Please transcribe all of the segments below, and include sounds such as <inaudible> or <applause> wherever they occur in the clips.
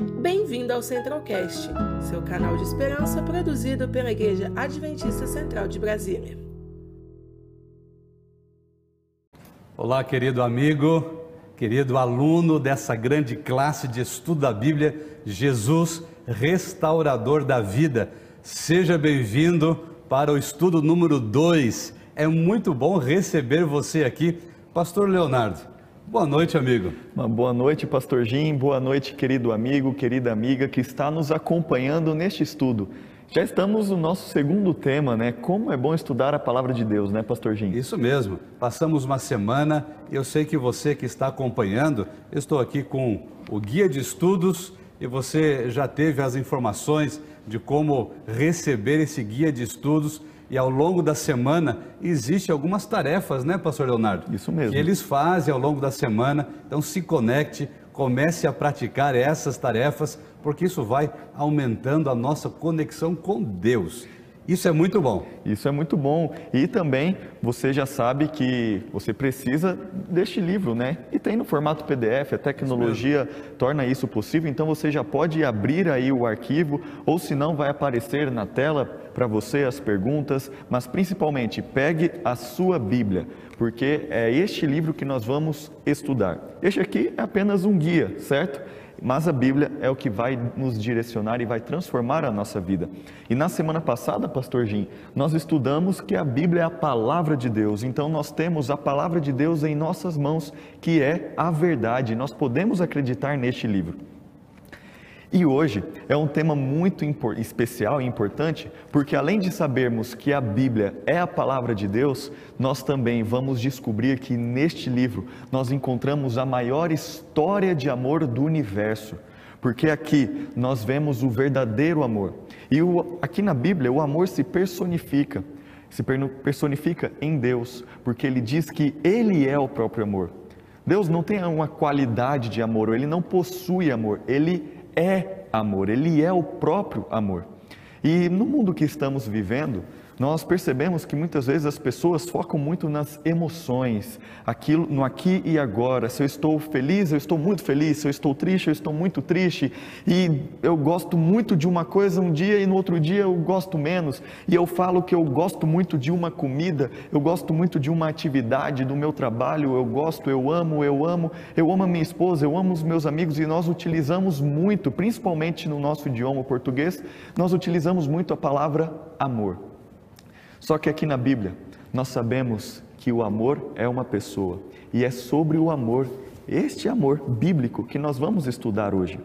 Bem-vindo ao Centralcast, seu canal de esperança produzido pela Igreja Adventista Central de Brasília. Olá, querido amigo, querido aluno dessa grande classe de estudo da Bíblia, Jesus, restaurador da vida. Seja bem-vindo para o estudo número 2. É muito bom receber você aqui, Pastor Leonardo. Boa noite, amigo. Uma boa noite, Pastor Jim. Boa noite, querido amigo, querida amiga que está nos acompanhando neste estudo. Já estamos no nosso segundo tema, né? Como é bom estudar a palavra de Deus, né, Pastor Jim? Isso mesmo. Passamos uma semana e eu sei que você que está acompanhando, eu estou aqui com o guia de estudos e você já teve as informações de como receber esse guia de estudos e ao longo da semana existe algumas tarefas, né, pastor Leonardo? Isso mesmo. Que eles fazem ao longo da semana. Então se conecte, comece a praticar essas tarefas, porque isso vai aumentando a nossa conexão com Deus. Isso é muito bom. Isso é muito bom. E também você já sabe que você precisa deste livro, né? E tem no formato PDF, a tecnologia isso torna isso possível, então você já pode abrir aí o arquivo, ou se não, vai aparecer na tela para você as perguntas, mas principalmente pegue a sua Bíblia, porque é este livro que nós vamos estudar. Este aqui é apenas um guia, certo? Mas a Bíblia é o que vai nos direcionar e vai transformar a nossa vida. E na semana passada, pastor Jim, nós estudamos que a Bíblia é a palavra de Deus. Então nós temos a palavra de Deus em nossas mãos, que é a verdade. Nós podemos acreditar neste livro. E hoje é um tema muito especial e importante, porque além de sabermos que a Bíblia é a palavra de Deus, nós também vamos descobrir que neste livro nós encontramos a maior história de amor do universo. Porque aqui nós vemos o verdadeiro amor. E o, aqui na Bíblia o amor se personifica, se personifica em Deus, porque ele diz que ele é o próprio amor. Deus não tem uma qualidade de amor, ele não possui amor, ele é amor, ele é o próprio amor. E no mundo que estamos vivendo, nós percebemos que muitas vezes as pessoas focam muito nas emoções, aquilo no aqui e agora. Se eu estou feliz, eu estou muito feliz. Se eu estou triste, eu estou muito triste. E eu gosto muito de uma coisa um dia e no outro dia eu gosto menos. E eu falo que eu gosto muito de uma comida, eu gosto muito de uma atividade do meu trabalho, eu gosto, eu amo, eu amo, eu amo a minha esposa, eu amo os meus amigos e nós utilizamos muito, principalmente no nosso idioma português, nós utilizamos muito a palavra amor. Só que aqui na Bíblia, nós sabemos que o amor é uma pessoa e é sobre o amor, este amor bíblico, que nós vamos estudar hoje.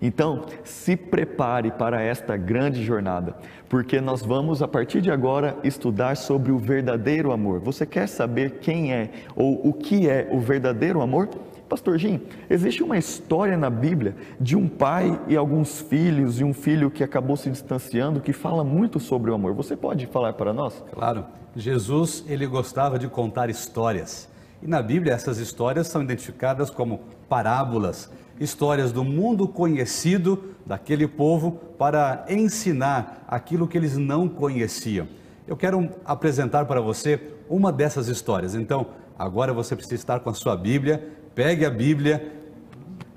Então, se prepare para esta grande jornada, porque nós vamos a partir de agora estudar sobre o verdadeiro amor. Você quer saber quem é ou o que é o verdadeiro amor? Pastor Jim, existe uma história na Bíblia de um pai e alguns filhos, e um filho que acabou se distanciando, que fala muito sobre o amor. Você pode falar para nós? Claro. Jesus, ele gostava de contar histórias. E na Bíblia essas histórias são identificadas como parábolas, histórias do mundo conhecido daquele povo para ensinar aquilo que eles não conheciam. Eu quero apresentar para você uma dessas histórias. Então, agora você precisa estar com a sua Bíblia pegue a Bíblia.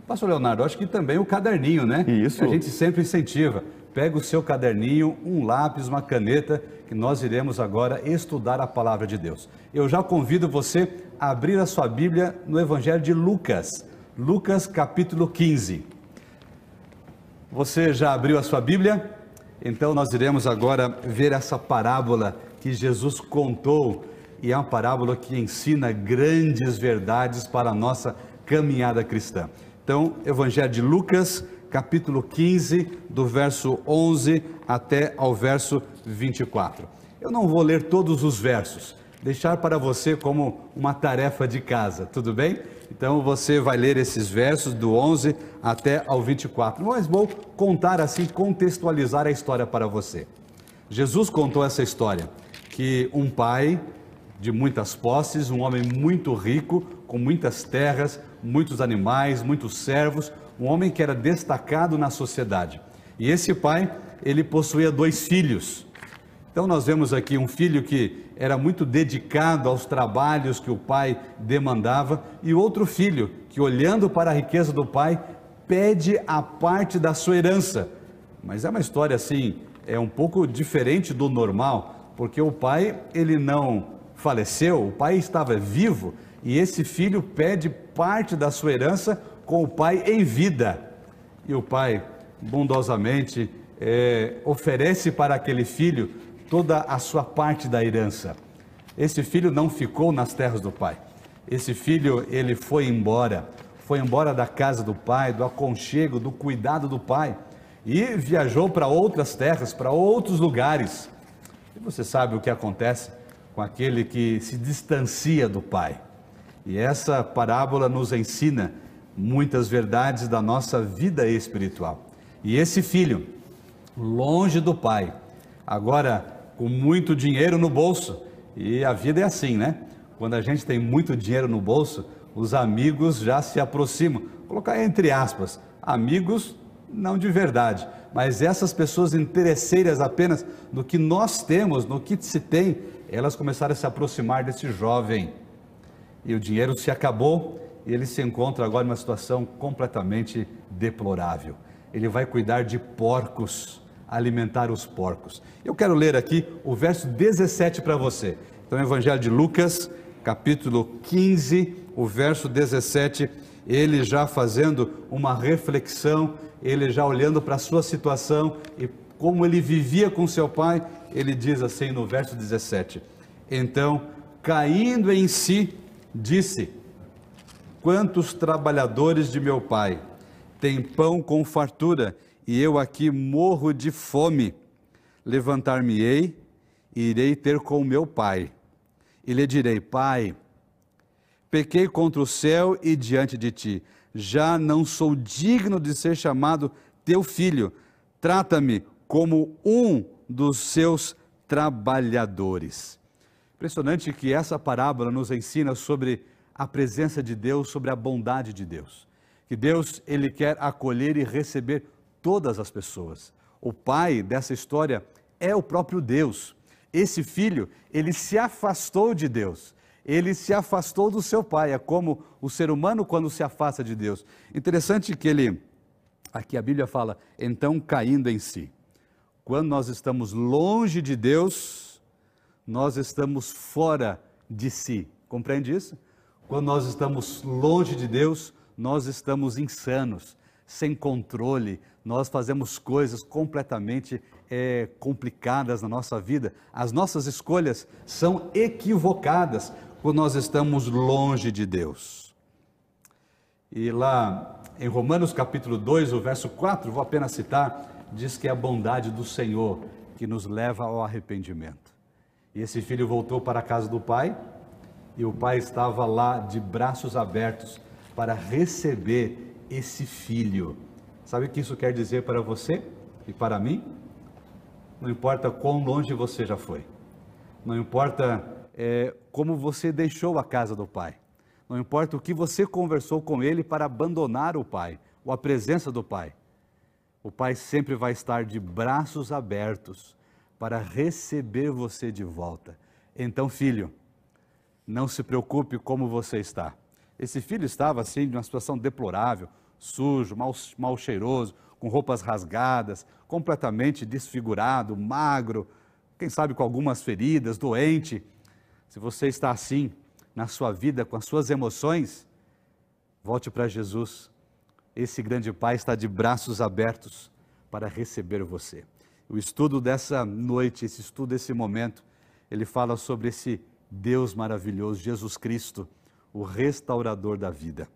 Pastor Leonardo, acho que também o caderninho, né? Isso. A gente sempre incentiva. Pega o seu caderninho, um lápis, uma caneta, que nós iremos agora estudar a palavra de Deus. Eu já convido você a abrir a sua Bíblia no Evangelho de Lucas, Lucas capítulo 15. Você já abriu a sua Bíblia? Então nós iremos agora ver essa parábola que Jesus contou e é uma parábola que ensina grandes verdades para a nossa caminhada cristã. Então, Evangelho de Lucas, capítulo 15, do verso 11 até ao verso 24. Eu não vou ler todos os versos, deixar para você como uma tarefa de casa, tudo bem? Então você vai ler esses versos do 11 até ao 24. Mas vou contar assim, contextualizar a história para você. Jesus contou essa história que um pai de muitas posses, um homem muito rico, com muitas terras, muitos animais, muitos servos, um homem que era destacado na sociedade. E esse pai, ele possuía dois filhos. Então nós vemos aqui um filho que era muito dedicado aos trabalhos que o pai demandava e outro filho que olhando para a riqueza do pai pede a parte da sua herança. Mas é uma história assim, é um pouco diferente do normal, porque o pai, ele não faleceu, o pai estava vivo e esse filho pede parte da sua herança com o pai em vida. E o pai, bondosamente, é, oferece para aquele filho toda a sua parte da herança. Esse filho não ficou nas terras do pai. Esse filho, ele foi embora, foi embora da casa do pai, do aconchego, do cuidado do pai e viajou para outras terras, para outros lugares. E você sabe o que acontece com aquele que se distancia do pai. E essa parábola nos ensina muitas verdades da nossa vida espiritual. E esse filho, longe do pai, agora com muito dinheiro no bolso, e a vida é assim, né? Quando a gente tem muito dinheiro no bolso, os amigos já se aproximam. Vou colocar entre aspas, amigos não de verdade, mas essas pessoas interesseiras apenas no que nós temos, no que se tem, elas começaram a se aproximar desse jovem. E o dinheiro se acabou e ele se encontra agora em uma situação completamente deplorável. Ele vai cuidar de porcos, alimentar os porcos. Eu quero ler aqui o verso 17 para você. Então, Evangelho de Lucas, capítulo 15, o verso 17, ele já fazendo uma reflexão, ele já olhando para a sua situação e como ele vivia com seu pai, ele diz assim no verso 17: Então, caindo em si, disse: Quantos trabalhadores de meu pai têm pão com fartura e eu aqui morro de fome? Levantar-me-ei e irei ter com meu pai. E lhe direi: Pai, pequei contra o céu e diante de ti. Já não sou digno de ser chamado teu filho. Trata-me como um dos seus trabalhadores. Impressionante que essa parábola nos ensina sobre a presença de Deus, sobre a bondade de Deus. Que Deus, ele quer acolher e receber todas as pessoas. O pai dessa história é o próprio Deus. Esse filho, ele se afastou de Deus. Ele se afastou do seu pai, é como o ser humano quando se afasta de Deus. Interessante que ele aqui a Bíblia fala, então caindo em si. Quando nós estamos longe de Deus, nós estamos fora de si. Compreende isso? Quando nós estamos longe de Deus, nós estamos insanos, sem controle, nós fazemos coisas completamente é, complicadas na nossa vida. As nossas escolhas são equivocadas quando nós estamos longe de Deus. E lá em Romanos capítulo 2, o verso 4, vou apenas citar, diz que é a bondade do Senhor que nos leva ao arrependimento. E esse filho voltou para a casa do pai, e o pai estava lá de braços abertos para receber esse filho. Sabe o que isso quer dizer para você e para mim? Não importa quão longe você já foi, não importa é, como você deixou a casa do pai, não importa o que você conversou com ele para abandonar o pai ou a presença do pai, o pai sempre vai estar de braços abertos para receber você de volta. Então, filho, não se preocupe como você está. Esse filho estava assim, de uma situação deplorável, sujo, mal, mal cheiroso, com roupas rasgadas, completamente desfigurado, magro, quem sabe com algumas feridas, doente. Se você está assim na sua vida, com as suas emoções, volte para Jesus. Esse grande Pai está de braços abertos para receber você. O estudo dessa noite, esse estudo desse momento, ele fala sobre esse Deus maravilhoso, Jesus Cristo, o restaurador da vida.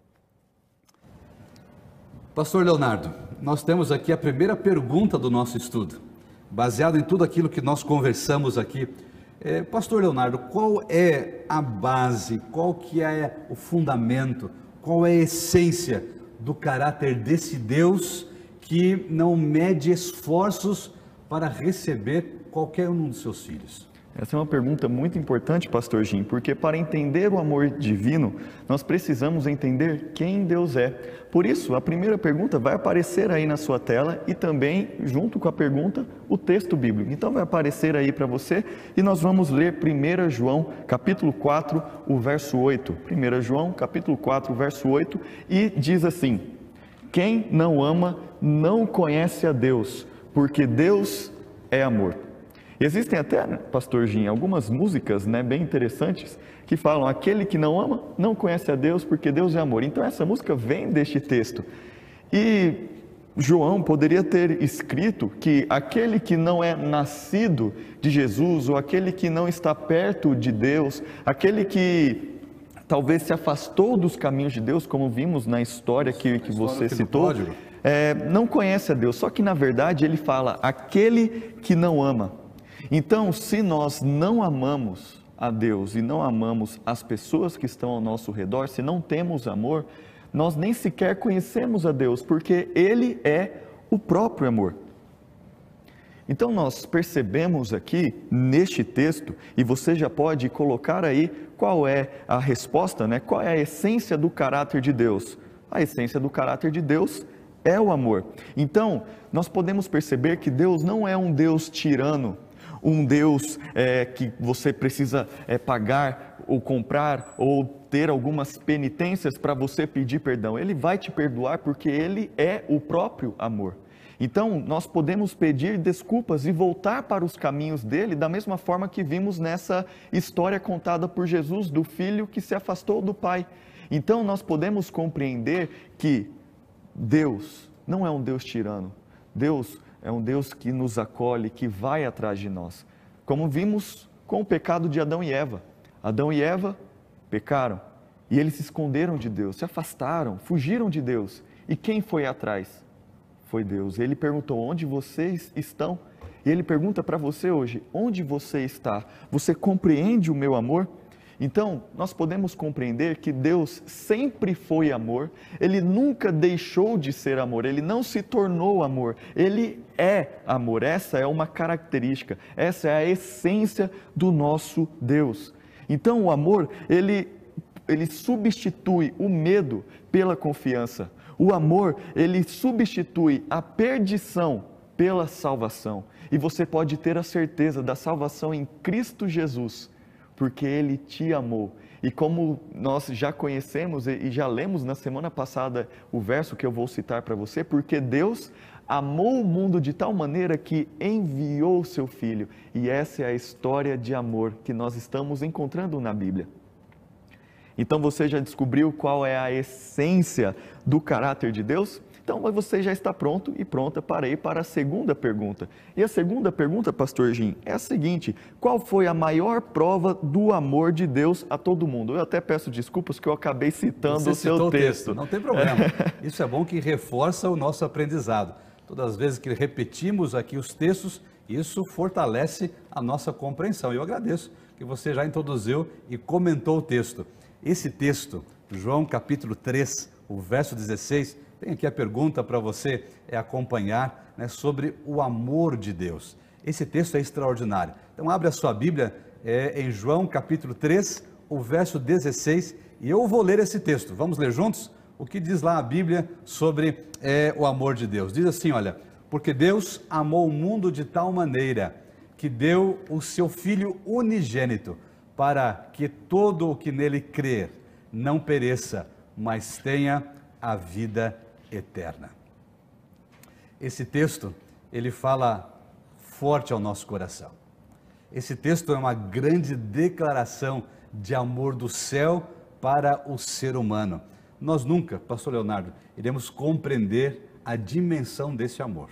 Pastor Leonardo, nós temos aqui a primeira pergunta do nosso estudo, baseado em tudo aquilo que nós conversamos aqui. É, Pastor Leonardo, qual é a base, qual que é o fundamento, qual é a essência do caráter desse Deus que não mede esforços para receber qualquer um dos seus filhos? Essa é uma pergunta muito importante, Pastor Jim, porque para entender o amor divino, nós precisamos entender quem Deus é. Por isso, a primeira pergunta vai aparecer aí na sua tela e também, junto com a pergunta, o texto bíblico. Então vai aparecer aí para você e nós vamos ler 1 João, capítulo 4, o verso 8. 1 João, capítulo 4, verso 8, e diz assim: Quem não ama não conhece a Deus, porque Deus é amor. Existem até, pastor Jim, algumas músicas né, bem interessantes que falam: aquele que não ama não conhece a Deus, porque Deus é amor. Então, essa música vem deste texto. E João poderia ter escrito que aquele que não é nascido de Jesus, ou aquele que não está perto de Deus, aquele que talvez se afastou dos caminhos de Deus, como vimos na história que, que você citou, é, não conhece a Deus. Só que na verdade ele fala aquele que não ama. Então, se nós não amamos a Deus e não amamos as pessoas que estão ao nosso redor, se não temos amor, nós nem sequer conhecemos a Deus, porque Ele é o próprio amor. Então nós percebemos aqui neste texto, e você já pode colocar aí qual é a resposta, né? qual é a essência do caráter de Deus. A essência do caráter de Deus é o amor. Então, nós podemos perceber que Deus não é um Deus tirano, um Deus é, que você precisa é, pagar ou comprar ou ter algumas penitências para você pedir perdão. Ele vai te perdoar porque ele é o próprio amor. Então, nós podemos pedir desculpas e voltar para os caminhos dele, da mesma forma que vimos nessa história contada por Jesus do filho que se afastou do pai. Então, nós podemos compreender que Deus não é um Deus tirano. Deus é um Deus que nos acolhe, que vai atrás de nós. Como vimos com o pecado de Adão e Eva. Adão e Eva pecaram e eles se esconderam de Deus, se afastaram, fugiram de Deus. E quem foi atrás? Foi Deus. Ele perguntou: Onde vocês estão? E ele pergunta para você hoje: Onde você está? Você compreende o meu amor? Então, nós podemos compreender que Deus sempre foi amor, ele nunca deixou de ser amor, ele não se tornou amor, ele é amor. Essa é uma característica, essa é a essência do nosso Deus. Então, o amor, ele ele substitui o medo pela confiança. O amor, ele substitui a perdição pela salvação. E você pode ter a certeza da salvação em Cristo Jesus porque Ele te amou. E como nós já conhecemos e já lemos na semana passada o verso que eu vou citar para você, porque Deus amou o mundo de tal maneira que enviou o seu Filho. E essa é a história de amor que nós estamos encontrando na Bíblia. Então você já descobriu qual é a essência do caráter de Deus? Então você já está pronto e pronta para ir para a segunda pergunta. E a segunda pergunta, pastor Jim, é a seguinte: qual foi a maior prova do amor de Deus a todo mundo? Eu até peço desculpas que eu acabei citando você o seu texto. texto. Não tem problema. <laughs> Isso é bom que reforça o nosso aprendizado. Todas as vezes que repetimos aqui os textos, isso fortalece a nossa compreensão. Eu agradeço que você já introduziu e comentou o texto. Esse texto, João capítulo 3, o verso 16, tem aqui a pergunta para você é acompanhar né, sobre o amor de Deus. Esse texto é extraordinário. Então abre a sua Bíblia é, em João capítulo 3, o verso 16, e eu vou ler esse texto. Vamos ler juntos? O que diz lá a Bíblia sobre é, o amor de Deus? Diz assim: olha, porque Deus amou o mundo de tal maneira que deu o seu Filho unigênito, para que todo o que nele crer não pereça, mas tenha a vida eterna. Esse texto, ele fala forte ao nosso coração. Esse texto é uma grande declaração de amor do céu para o ser humano. Nós nunca, pastor Leonardo, iremos compreender a dimensão desse amor.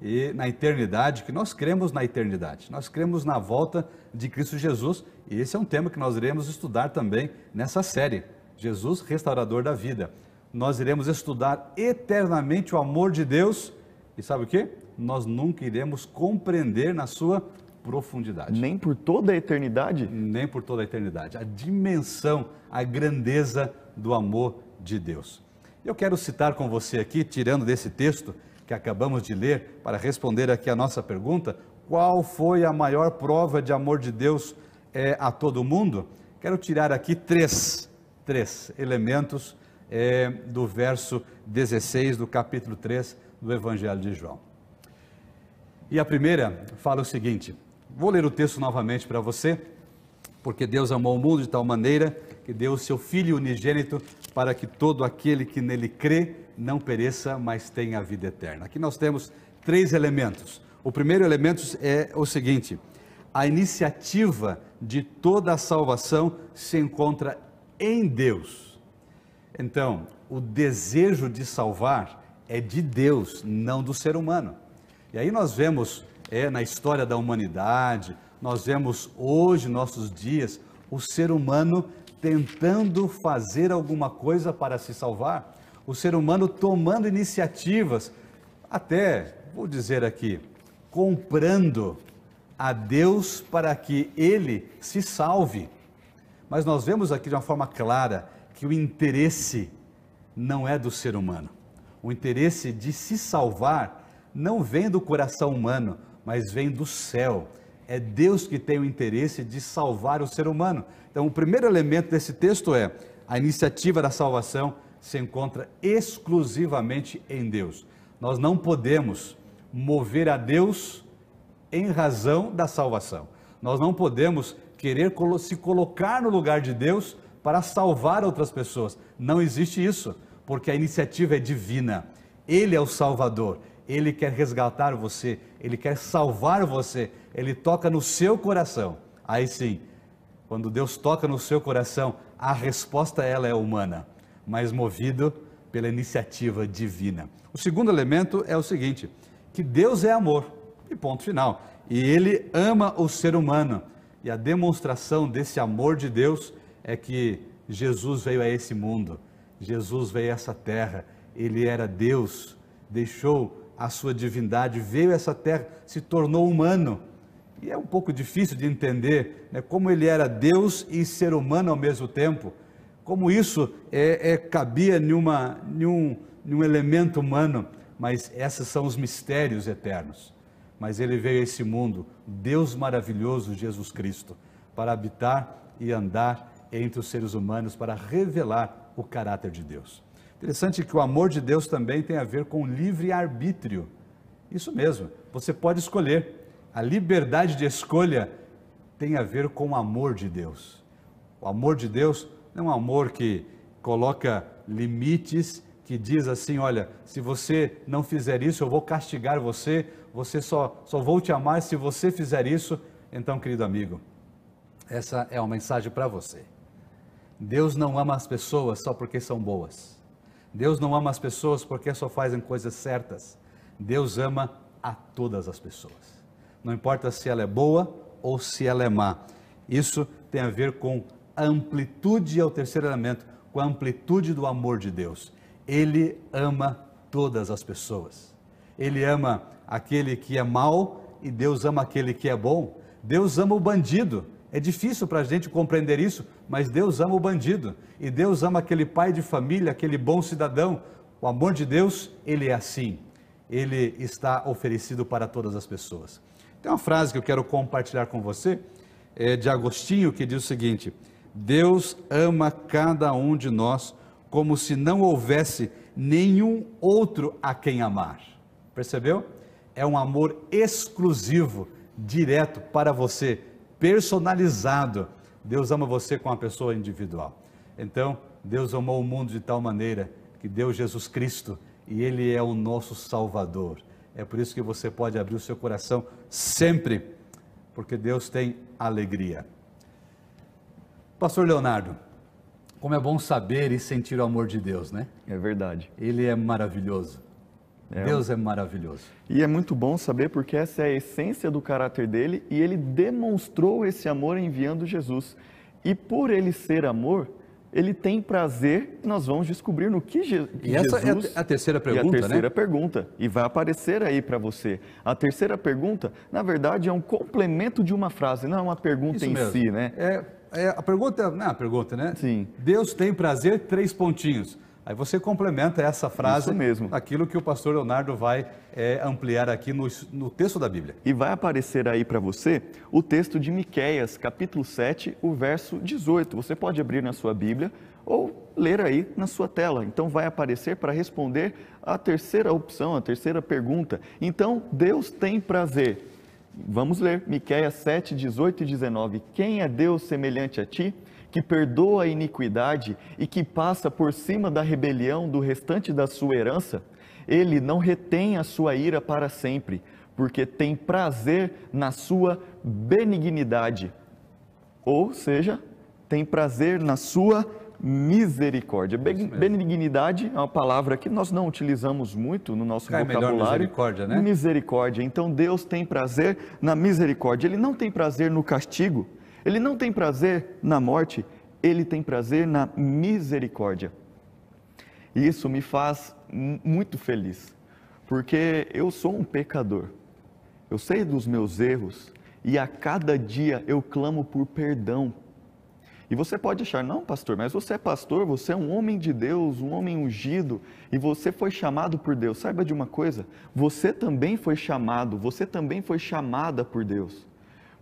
E na eternidade, que nós cremos na eternidade, nós cremos na volta de Cristo Jesus, e esse é um tema que nós iremos estudar também nessa série, Jesus, restaurador da vida nós iremos estudar eternamente o amor de Deus e sabe o que? Nós nunca iremos compreender na sua profundidade. Nem por toda a eternidade? Nem por toda a eternidade. A dimensão, a grandeza do amor de Deus. Eu quero citar com você aqui, tirando desse texto que acabamos de ler, para responder aqui a nossa pergunta: qual foi a maior prova de amor de Deus é, a todo mundo? Quero tirar aqui três, três elementos é, do verso 16 do capítulo 3 do Evangelho de João. E a primeira fala o seguinte: vou ler o texto novamente para você, porque Deus amou o mundo de tal maneira que deu o seu Filho unigênito para que todo aquele que nele crê não pereça, mas tenha a vida eterna. Aqui nós temos três elementos. O primeiro elemento é o seguinte: a iniciativa de toda a salvação se encontra em Deus. Então, o desejo de salvar é de Deus, não do ser humano. E aí nós vemos é, na história da humanidade, nós vemos hoje, nossos dias, o ser humano tentando fazer alguma coisa para se salvar, o ser humano tomando iniciativas, até, vou dizer aqui, comprando a Deus para que ele se salve. Mas nós vemos aqui de uma forma clara que o interesse não é do ser humano. O interesse de se salvar não vem do coração humano, mas vem do céu. É Deus que tem o interesse de salvar o ser humano. Então, o primeiro elemento desse texto é a iniciativa da salvação se encontra exclusivamente em Deus. Nós não podemos mover a Deus em razão da salvação. Nós não podemos querer se colocar no lugar de Deus para salvar outras pessoas. Não existe isso, porque a iniciativa é divina. Ele é o Salvador. Ele quer resgatar você, ele quer salvar você. Ele toca no seu coração. Aí sim, quando Deus toca no seu coração, a resposta ela é humana, mas movido pela iniciativa divina. O segundo elemento é o seguinte, que Deus é amor. E ponto final. E ele ama o ser humano. E a demonstração desse amor de Deus é que Jesus veio a esse mundo. Jesus veio a essa terra. Ele era Deus, deixou a sua divindade, veio a essa terra, se tornou humano e é um pouco difícil de entender né, como ele era Deus e ser humano ao mesmo tempo, como isso é, é cabia em, uma, em, um, em um elemento humano, mas esses são os mistérios eternos. Mas ele veio a esse mundo, Deus maravilhoso, Jesus Cristo, para habitar e andar entre os seres humanos, para revelar o caráter de Deus. Interessante que o amor de Deus também tem a ver com livre-arbítrio. Isso mesmo, você pode escolher a liberdade de escolha tem a ver com o amor de Deus. O amor de Deus não é um amor que coloca limites, que diz assim: olha, se você não fizer isso, eu vou castigar você, você só, só vou te amar se você fizer isso. Então, querido amigo, essa é uma mensagem para você. Deus não ama as pessoas só porque são boas. Deus não ama as pessoas porque só fazem coisas certas. Deus ama a todas as pessoas não importa se ela é boa ou se ela é má. Isso tem a ver com a amplitude, é o terceiro elemento, com a amplitude do amor de Deus. Ele ama todas as pessoas. Ele ama aquele que é mau e Deus ama aquele que é bom. Deus ama o bandido. É difícil para a gente compreender isso, mas Deus ama o bandido. E Deus ama aquele pai de família, aquele bom cidadão. O amor de Deus, ele é assim. Ele está oferecido para todas as pessoas. Tem uma frase que eu quero compartilhar com você, é de Agostinho, que diz o seguinte: Deus ama cada um de nós como se não houvesse nenhum outro a quem amar. Percebeu? É um amor exclusivo, direto para você, personalizado. Deus ama você com uma pessoa individual. Então, Deus amou o mundo de tal maneira que deu Jesus Cristo e Ele é o nosso Salvador. É por isso que você pode abrir o seu coração sempre, porque Deus tem alegria. Pastor Leonardo, como é bom saber e sentir o amor de Deus, né? É verdade. Ele é maravilhoso. É. Deus é maravilhoso. E é muito bom saber porque essa é a essência do caráter dele e ele demonstrou esse amor enviando Jesus. E por ele ser amor, ele tem prazer, nós vamos descobrir no que, Je que e essa Jesus... é a terceira pergunta, e a terceira né? pergunta, e vai aparecer aí para você. A terceira pergunta, na verdade, é um complemento de uma frase, não é uma pergunta Isso em mesmo. si, né? É, é, a pergunta, não é a pergunta, né? Sim. Deus tem prazer, três pontinhos. Aí você complementa essa frase mesmo. aquilo que o pastor Leonardo vai é, ampliar aqui no, no, texto da Bíblia. E vai aparecer aí para você o texto de Miqueias, capítulo 7, o verso 18. Você pode abrir na sua Bíblia ou ler aí na sua tela. Então vai aparecer para responder a terceira opção, a terceira pergunta. Então, Deus tem prazer. Vamos ler Miqueias 7, 18 e 19. Quem é Deus semelhante a ti? Que perdoa a iniquidade e que passa por cima da rebelião do restante da sua herança, ele não retém a sua ira para sempre, porque tem prazer na sua benignidade. Ou seja, tem prazer na sua misericórdia. Benignidade é uma palavra que nós não utilizamos muito no nosso Cai vocabulário. misericórdia, né? Misericórdia. Então Deus tem prazer na misericórdia. Ele não tem prazer no castigo. Ele não tem prazer na morte. Ele tem prazer na misericórdia. E isso me faz muito feliz, porque eu sou um pecador. Eu sei dos meus erros e a cada dia eu clamo por perdão e você pode achar, não, pastor, mas você é pastor, você é um homem de Deus, um homem ungido, e você foi chamado por Deus. Saiba de uma coisa, você também foi chamado, você também foi chamada por Deus.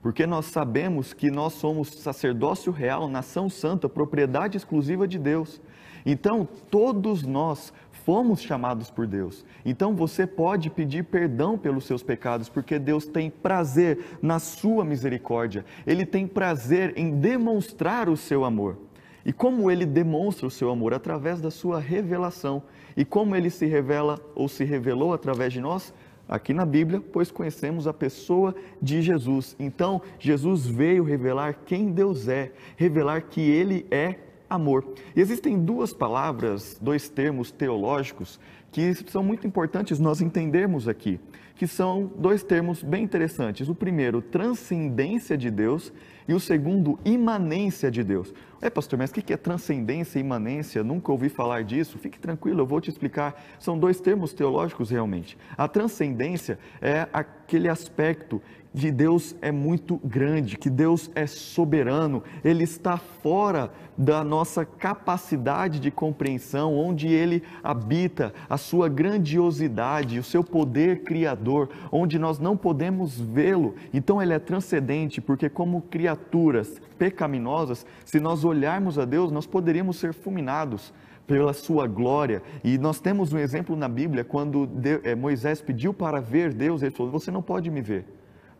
Porque nós sabemos que nós somos sacerdócio real, nação santa, propriedade exclusiva de Deus. Então, todos nós fomos chamados por Deus. Então você pode pedir perdão pelos seus pecados, porque Deus tem prazer na sua misericórdia. Ele tem prazer em demonstrar o seu amor. E como ele demonstra o seu amor? Através da sua revelação. E como ele se revela ou se revelou através de nós? Aqui na Bíblia, pois conhecemos a pessoa de Jesus. Então, Jesus veio revelar quem Deus é, revelar que ele é amor. E existem duas palavras, dois termos teológicos que são muito importantes nós entendermos aqui, que são dois termos bem interessantes. O primeiro, transcendência de Deus, e o segundo, imanência de Deus. É, pastor, mas o que é transcendência e imanência? Nunca ouvi falar disso. Fique tranquilo, eu vou te explicar. São dois termos teológicos realmente. A transcendência é aquele aspecto de Deus é muito grande, que Deus é soberano, Ele está fora da nossa capacidade de compreensão, onde Ele habita, a sua grandiosidade, o seu poder criador, onde nós não podemos vê-lo. Então Ele é transcendente, porque como criaturas pecaminosas, se nós olharmos a Deus, nós poderíamos ser fulminados pela sua glória. E nós temos um exemplo na Bíblia, quando eh, Moisés pediu para ver Deus, ele falou: Você não pode me ver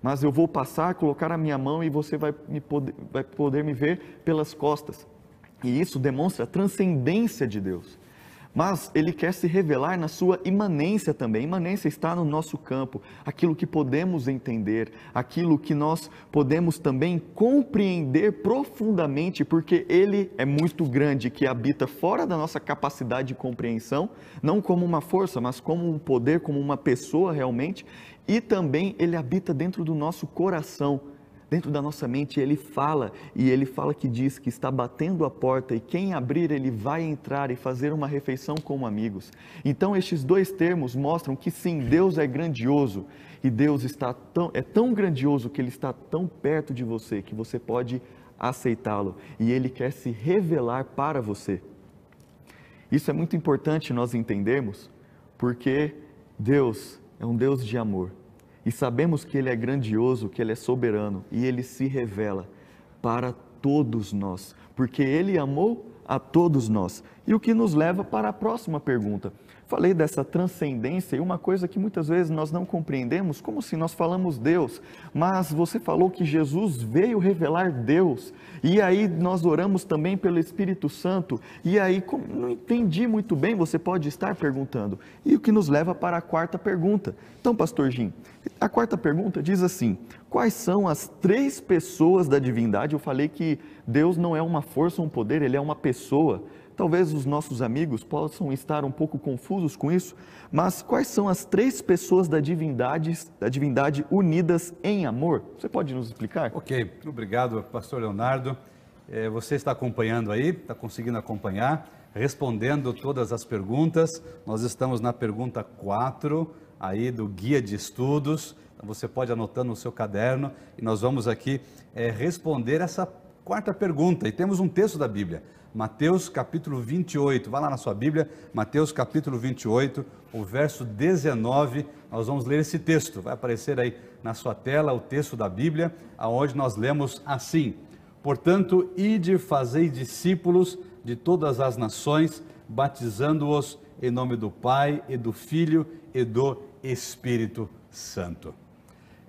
mas eu vou passar, colocar a minha mão e você vai, me poder, vai poder me ver pelas costas. E isso demonstra a transcendência de Deus. Mas ele quer se revelar na sua imanência também. Imanência está no nosso campo, aquilo que podemos entender, aquilo que nós podemos também compreender profundamente, porque ele é muito grande, que habita fora da nossa capacidade de compreensão, não como uma força, mas como um poder, como uma pessoa realmente, e também ele habita dentro do nosso coração, dentro da nossa mente. Ele fala e ele fala que diz que está batendo a porta e quem abrir ele vai entrar e fazer uma refeição como amigos. Então estes dois termos mostram que sim, Deus é grandioso e Deus está tão é tão grandioso que ele está tão perto de você que você pode aceitá-lo e ele quer se revelar para você. Isso é muito importante nós entendermos, porque Deus é um Deus de amor. E sabemos que Ele é grandioso, que Ele é soberano e Ele se revela para todos nós, porque Ele amou a todos nós. E o que nos leva para a próxima pergunta: Falei dessa transcendência e uma coisa que muitas vezes nós não compreendemos, como se nós falamos Deus, mas você falou que Jesus veio revelar Deus, e aí nós oramos também pelo Espírito Santo, e aí não entendi muito bem, você pode estar perguntando. E o que nos leva para a quarta pergunta. Então, pastor Jim, a quarta pergunta diz assim: quais são as três pessoas da divindade? Eu falei que Deus não é uma força, um poder, ele é uma pessoa. Talvez os nossos amigos possam estar um pouco confusos com isso, mas quais são as três pessoas da divindade, da divindade unidas em amor? Você pode nos explicar? Ok, obrigado, pastor Leonardo. É, você está acompanhando aí, está conseguindo acompanhar, respondendo todas as perguntas. Nós estamos na pergunta 4 aí do guia de estudos. Então você pode anotando no seu caderno e nós vamos aqui é, responder essa quarta pergunta. E temos um texto da Bíblia. Mateus capítulo 28. Vá lá na sua Bíblia, Mateus capítulo 28, o verso 19. Nós vamos ler esse texto. Vai aparecer aí na sua tela o texto da Bíblia, aonde nós lemos assim: Portanto, ide fazei discípulos de todas as nações, batizando-os em nome do Pai e do Filho e do Espírito Santo.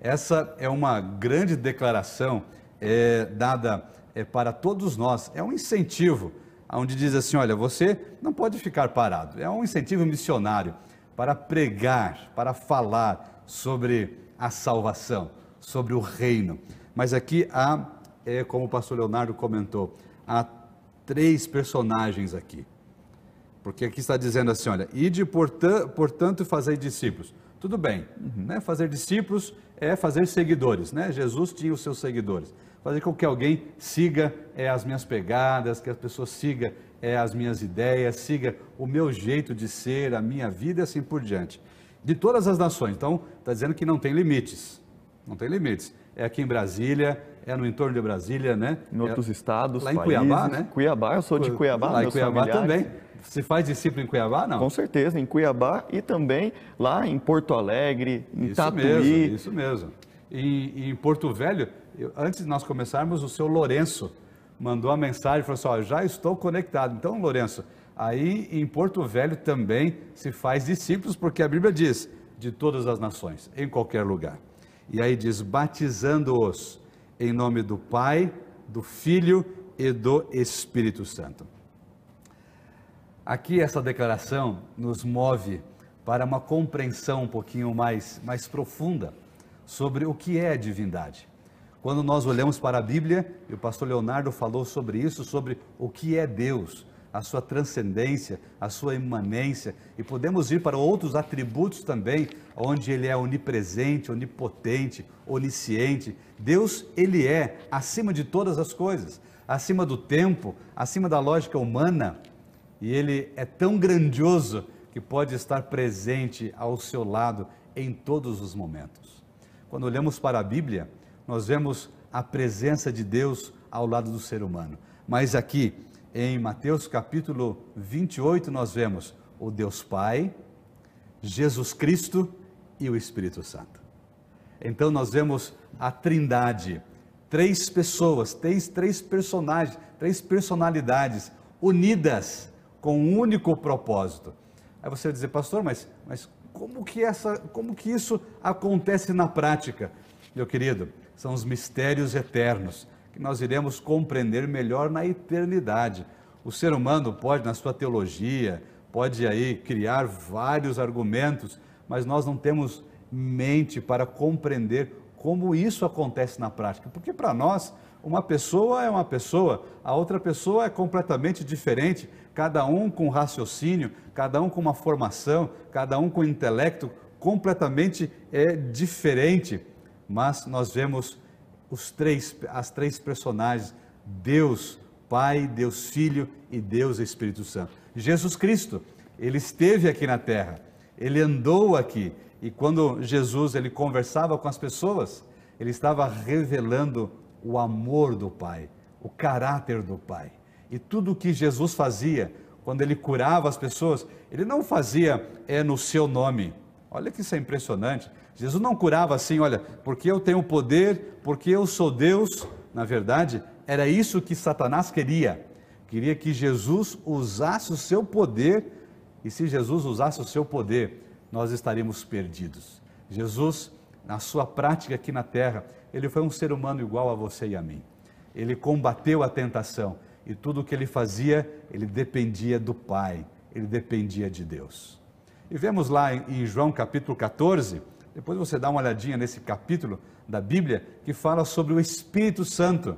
Essa é uma grande declaração é, dada é para todos nós, é um incentivo, onde diz assim: olha, você não pode ficar parado, é um incentivo missionário para pregar, para falar sobre a salvação, sobre o reino. Mas aqui há, é, como o pastor Leonardo comentou, há três personagens aqui. Porque aqui está dizendo assim: olha, ide portanto, portanto fazer discípulos. Tudo bem, uhum. né? fazer discípulos é fazer seguidores, né? Jesus tinha os seus seguidores. Fazer com que alguém siga é, as minhas pegadas, que as pessoas siga é, as minhas ideias, siga o meu jeito de ser, a minha vida e assim por diante. De todas as nações. Então, está dizendo que não tem limites. Não tem limites. É aqui em Brasília, é no entorno de Brasília, né? Em outros é, estados, Lá em países. Cuiabá, né? Cuiabá, eu sou de Cuiabá, Lá em Cuiabá familiares. também. Você faz discípulo em Cuiabá, não? Com certeza, em Cuiabá e também lá em Porto Alegre, em isso Tatuí. Mesmo, isso mesmo. E, em Porto Velho, eu, antes de nós começarmos, o seu Lourenço mandou a mensagem, falou assim, ó, já estou conectado. Então, Lourenço, aí em Porto Velho também se faz discípulos, porque a Bíblia diz, de todas as nações, em qualquer lugar. E aí diz, batizando-os em nome do Pai, do Filho e do Espírito Santo. Aqui essa declaração nos move para uma compreensão um pouquinho mais, mais profunda sobre o que é a divindade. Quando nós olhamos para a Bíblia, e o pastor Leonardo falou sobre isso, sobre o que é Deus, a sua transcendência, a sua imanência, e podemos ir para outros atributos também, onde ele é onipresente, onipotente, onisciente. Deus, ele é acima de todas as coisas, acima do tempo, acima da lógica humana, e ele é tão grandioso que pode estar presente ao seu lado em todos os momentos. Quando olhamos para a Bíblia, nós vemos a presença de Deus ao lado do ser humano. Mas aqui, em Mateus capítulo 28, nós vemos o Deus Pai, Jesus Cristo e o Espírito Santo. Então nós vemos a Trindade, três pessoas, três, três personagens, três personalidades unidas com um único propósito. Aí você vai dizer, pastor, mas, mas como, que essa, como que isso acontece na prática? Meu querido, são os mistérios eternos que nós iremos compreender melhor na eternidade. O ser humano pode, na sua teologia, pode aí criar vários argumentos, mas nós não temos mente para compreender como isso acontece na prática. Porque para nós, uma pessoa é uma pessoa, a outra pessoa é completamente diferente, cada um com raciocínio, cada um com uma formação, cada um com intelecto completamente é diferente. Mas nós vemos os três, as três personagens, Deus Pai, Deus Filho e Deus Espírito Santo. Jesus Cristo, ele esteve aqui na terra, ele andou aqui, e quando Jesus ele conversava com as pessoas, ele estava revelando o amor do Pai, o caráter do Pai. E tudo o que Jesus fazia, quando ele curava as pessoas, ele não fazia é no seu nome. Olha que isso é impressionante. Jesus não curava assim, olha, porque eu tenho poder, porque eu sou Deus. Na verdade, era isso que Satanás queria. Queria que Jesus usasse o seu poder, e se Jesus usasse o seu poder, nós estaríamos perdidos. Jesus, na sua prática aqui na terra, ele foi um ser humano igual a você e a mim. Ele combateu a tentação e tudo o que ele fazia, ele dependia do Pai, ele dependia de Deus. E vemos lá em João capítulo 14, depois você dá uma olhadinha nesse capítulo da Bíblia que fala sobre o Espírito Santo,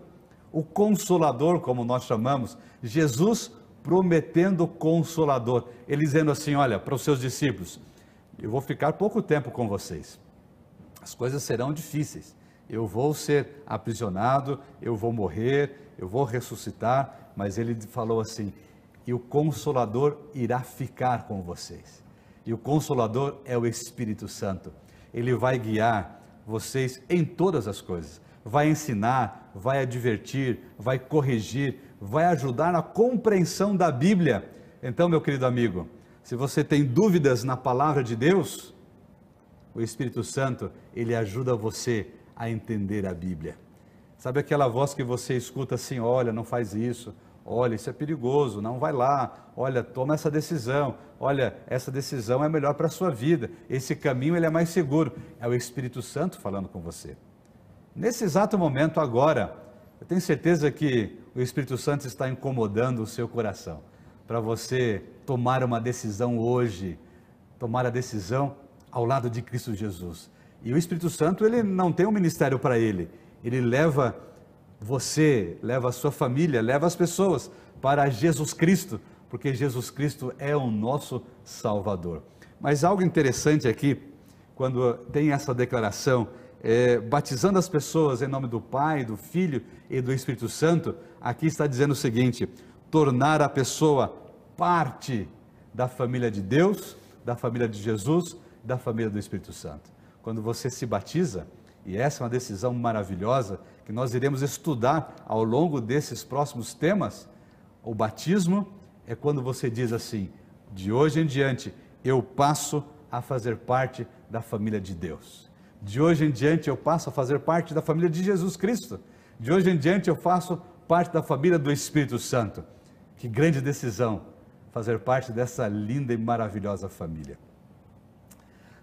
o Consolador, como nós chamamos, Jesus prometendo Consolador, ele dizendo assim: Olha, para os seus discípulos, eu vou ficar pouco tempo com vocês, as coisas serão difíceis, eu vou ser aprisionado, eu vou morrer, eu vou ressuscitar, mas ele falou assim: e o Consolador irá ficar com vocês. E o Consolador é o Espírito Santo. Ele vai guiar vocês em todas as coisas, vai ensinar, vai advertir, vai corrigir, vai ajudar na compreensão da Bíblia. Então, meu querido amigo, se você tem dúvidas na palavra de Deus, o Espírito Santo, ele ajuda você a entender a Bíblia. Sabe aquela voz que você escuta assim: olha, não faz isso, olha, isso é perigoso, não vai lá, olha, toma essa decisão, olha, essa decisão é melhor para a sua vida, esse caminho ele é mais seguro. É o Espírito Santo falando com você. Nesse exato momento agora, tenho certeza que o Espírito Santo está incomodando o seu coração para você tomar uma decisão hoje, tomar a decisão ao lado de Cristo Jesus. E o Espírito Santo, ele não tem um ministério para ele, ele leva você, leva a sua família, leva as pessoas para Jesus Cristo, porque Jesus Cristo é o nosso Salvador. Mas algo interessante aqui, quando tem essa declaração, é, batizando as pessoas em nome do Pai, do Filho e do Espírito Santo, aqui está dizendo o seguinte: tornar a pessoa parte da família de Deus, da família de Jesus, da família do Espírito Santo. Quando você se batiza, e essa é uma decisão maravilhosa que nós iremos estudar ao longo desses próximos temas, o batismo é quando você diz assim: de hoje em diante eu passo a fazer parte da família de Deus. De hoje em diante eu passo a fazer parte da família de Jesus Cristo. De hoje em diante eu faço parte da família do Espírito Santo. Que grande decisão fazer parte dessa linda e maravilhosa família.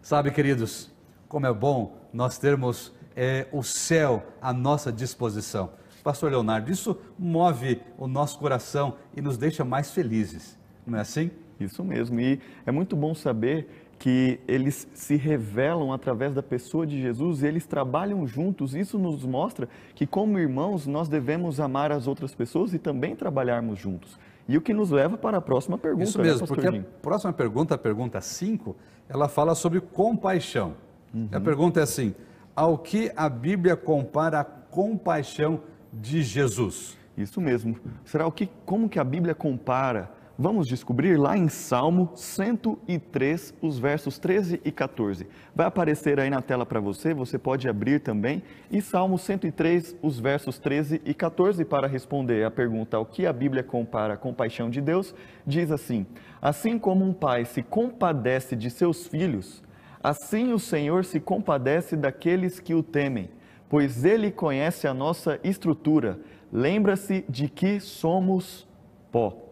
Sabe, queridos, como é bom nós termos é, o céu à nossa disposição. Pastor Leonardo, isso move o nosso coração e nos deixa mais felizes, não é assim? Isso mesmo, e é muito bom saber que eles se revelam através da pessoa de Jesus e eles trabalham juntos. Isso nos mostra que, como irmãos, nós devemos amar as outras pessoas e também trabalharmos juntos. E o que nos leva para a próxima pergunta. Isso mesmo, né, porque a próxima pergunta, a pergunta 5, ela fala sobre compaixão. Uhum. A pergunta é assim: ao que a Bíblia compara a compaixão de Jesus? Isso mesmo. Será o que, como que a Bíblia compara Vamos descobrir lá em Salmo 103, os versos 13 e 14. Vai aparecer aí na tela para você, você pode abrir também. E Salmo 103, os versos 13 e 14, para responder a pergunta ao que a Bíblia compara a compaixão de Deus, diz assim: Assim como um pai se compadece de seus filhos, assim o Senhor se compadece daqueles que o temem, pois ele conhece a nossa estrutura, lembra-se de que somos pó.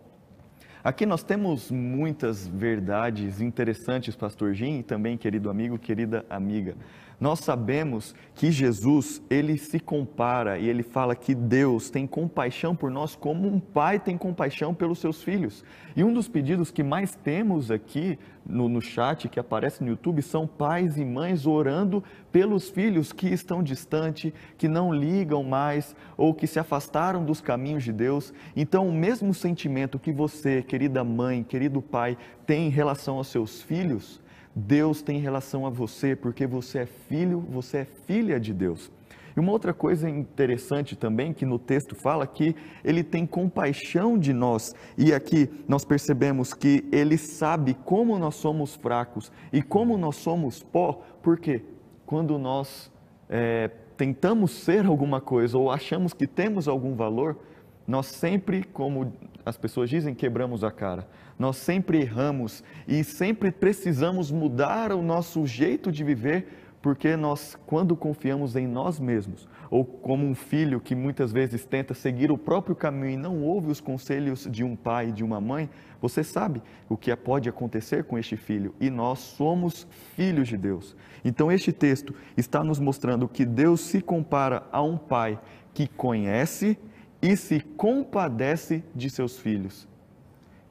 Aqui nós temos muitas verdades interessantes, Pastor Jim, e também, querido amigo, querida amiga. Nós sabemos que Jesus, ele se compara e ele fala que Deus tem compaixão por nós como um pai tem compaixão pelos seus filhos. E um dos pedidos que mais temos aqui no, no chat, que aparece no YouTube, são pais e mães orando pelos filhos que estão distante, que não ligam mais ou que se afastaram dos caminhos de Deus. Então, o mesmo sentimento que você, querida mãe, querido pai, tem em relação aos seus filhos, Deus tem relação a você, porque você é filho, você é filha de Deus. E uma outra coisa interessante também, que no texto fala que ele tem compaixão de nós, e aqui nós percebemos que ele sabe como nós somos fracos e como nós somos pó, porque quando nós é, tentamos ser alguma coisa ou achamos que temos algum valor, nós sempre, como as pessoas dizem, quebramos a cara. Nós sempre erramos e sempre precisamos mudar o nosso jeito de viver, porque nós, quando confiamos em nós mesmos, ou como um filho que muitas vezes tenta seguir o próprio caminho e não ouve os conselhos de um pai e de uma mãe, você sabe o que pode acontecer com este filho, e nós somos filhos de Deus. Então, este texto está nos mostrando que Deus se compara a um pai que conhece e se compadece de seus filhos.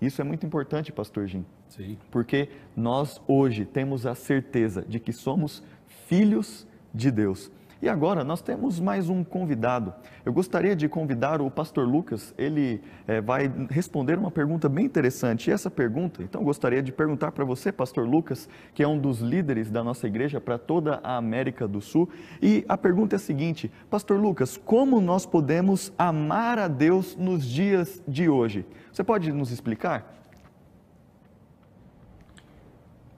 Isso é muito importante, pastor Jim. Sim. Porque nós hoje temos a certeza de que somos filhos de Deus. E agora nós temos mais um convidado. Eu gostaria de convidar o pastor Lucas, ele é, vai responder uma pergunta bem interessante. E essa pergunta, então gostaria de perguntar para você, pastor Lucas, que é um dos líderes da nossa igreja para toda a América do Sul. E a pergunta é a seguinte: Pastor Lucas, como nós podemos amar a Deus nos dias de hoje? Você pode nos explicar?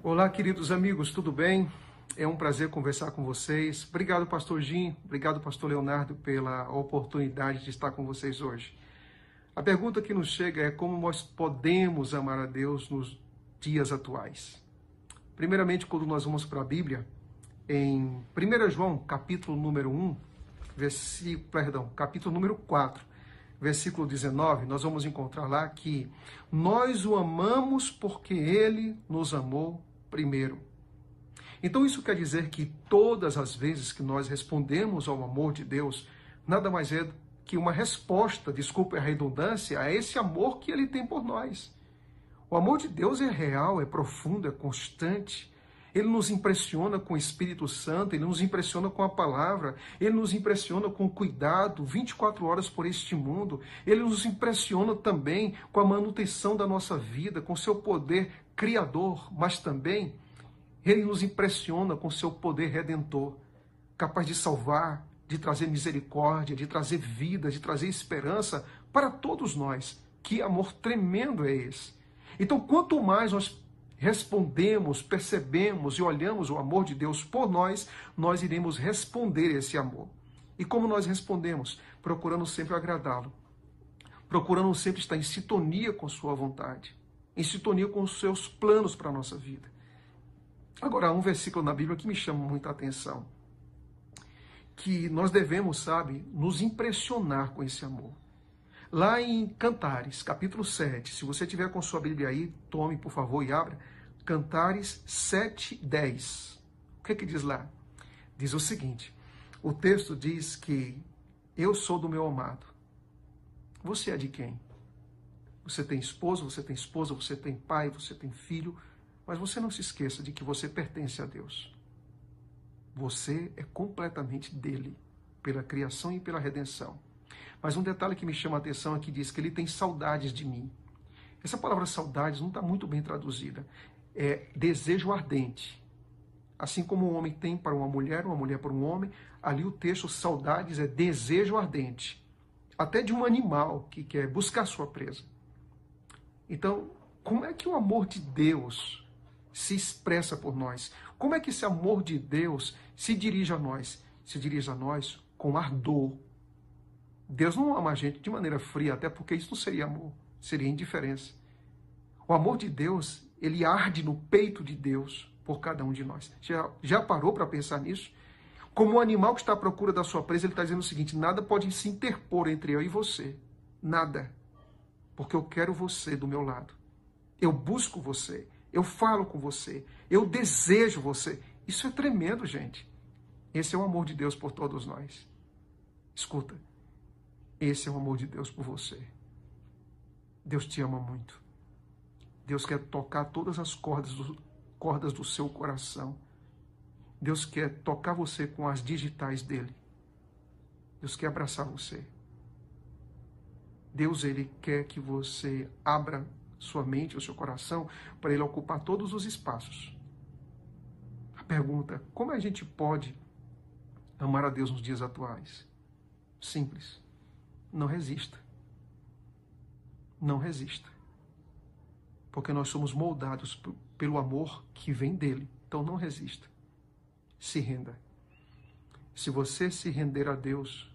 Olá, queridos amigos, tudo bem? É um prazer conversar com vocês. Obrigado, pastor Jim. Obrigado, pastor Leonardo, pela oportunidade de estar com vocês hoje. A pergunta que nos chega é como nós podemos amar a Deus nos dias atuais. Primeiramente, quando nós vamos para a Bíblia, em 1 João, capítulo número 1, versículo, perdão, capítulo número 4, versículo 19, nós vamos encontrar lá que nós o amamos porque ele nos amou primeiro. Então isso quer dizer que todas as vezes que nós respondemos ao amor de Deus, nada mais é que uma resposta, desculpe a redundância, a esse amor que ele tem por nós. O amor de Deus é real, é profundo, é constante. Ele nos impressiona com o Espírito Santo, ele nos impressiona com a palavra, ele nos impressiona com o cuidado 24 horas por este mundo, ele nos impressiona também com a manutenção da nossa vida, com seu poder criador, mas também ele nos impressiona com seu poder redentor, capaz de salvar, de trazer misericórdia, de trazer vida, de trazer esperança para todos nós. Que amor tremendo é esse! Então, quanto mais nós respondemos, percebemos e olhamos o amor de Deus por nós, nós iremos responder esse amor. E como nós respondemos? Procurando sempre agradá-lo, procurando sempre estar em sintonia com Sua vontade, em sintonia com os seus planos para a nossa vida. Agora, há um versículo na Bíblia que me chama muita atenção que nós devemos, sabe, nos impressionar com esse amor. Lá em Cantares, capítulo 7, se você tiver com sua Bíblia aí, tome, por favor, e abra. Cantares 7, 10. O que é que diz lá? Diz o seguinte: o texto diz que eu sou do meu amado. Você é de quem? Você tem esposo, você tem esposa, você tem pai, você tem filho, mas você não se esqueça de que você pertence a Deus. Você é completamente dele, pela criação e pela redenção. Mas um detalhe que me chama a atenção é que diz que ele tem saudades de mim. Essa palavra saudades não está muito bem traduzida. É desejo ardente. Assim como um homem tem para uma mulher, uma mulher para um homem, ali o texto saudades é desejo ardente. Até de um animal que quer buscar sua presa. Então, como é que o amor de Deus se expressa por nós? Como é que esse amor de Deus se dirige a nós? Se dirige a nós com ardor. Deus não ama a gente de maneira fria, até porque isso não seria amor, seria indiferença. O amor de Deus, ele arde no peito de Deus por cada um de nós. Já, já parou para pensar nisso? Como um animal que está à procura da sua presa, ele está dizendo o seguinte: nada pode se interpor entre eu e você. Nada. Porque eu quero você do meu lado. Eu busco você. Eu falo com você. Eu desejo você. Isso é tremendo, gente. Esse é o amor de Deus por todos nós. Escuta, esse é o amor de Deus por você. Deus te ama muito. Deus quer tocar todas as cordas do, cordas do seu coração. Deus quer tocar você com as digitais dele. Deus quer abraçar você. Deus ele quer que você abra sua mente, o seu coração, para ele ocupar todos os espaços. A pergunta: como a gente pode amar a Deus nos dias atuais? Simples. Não resista. Não resista. Porque nós somos moldados pelo amor que vem dele. Então não resista. Se renda. Se você se render a Deus,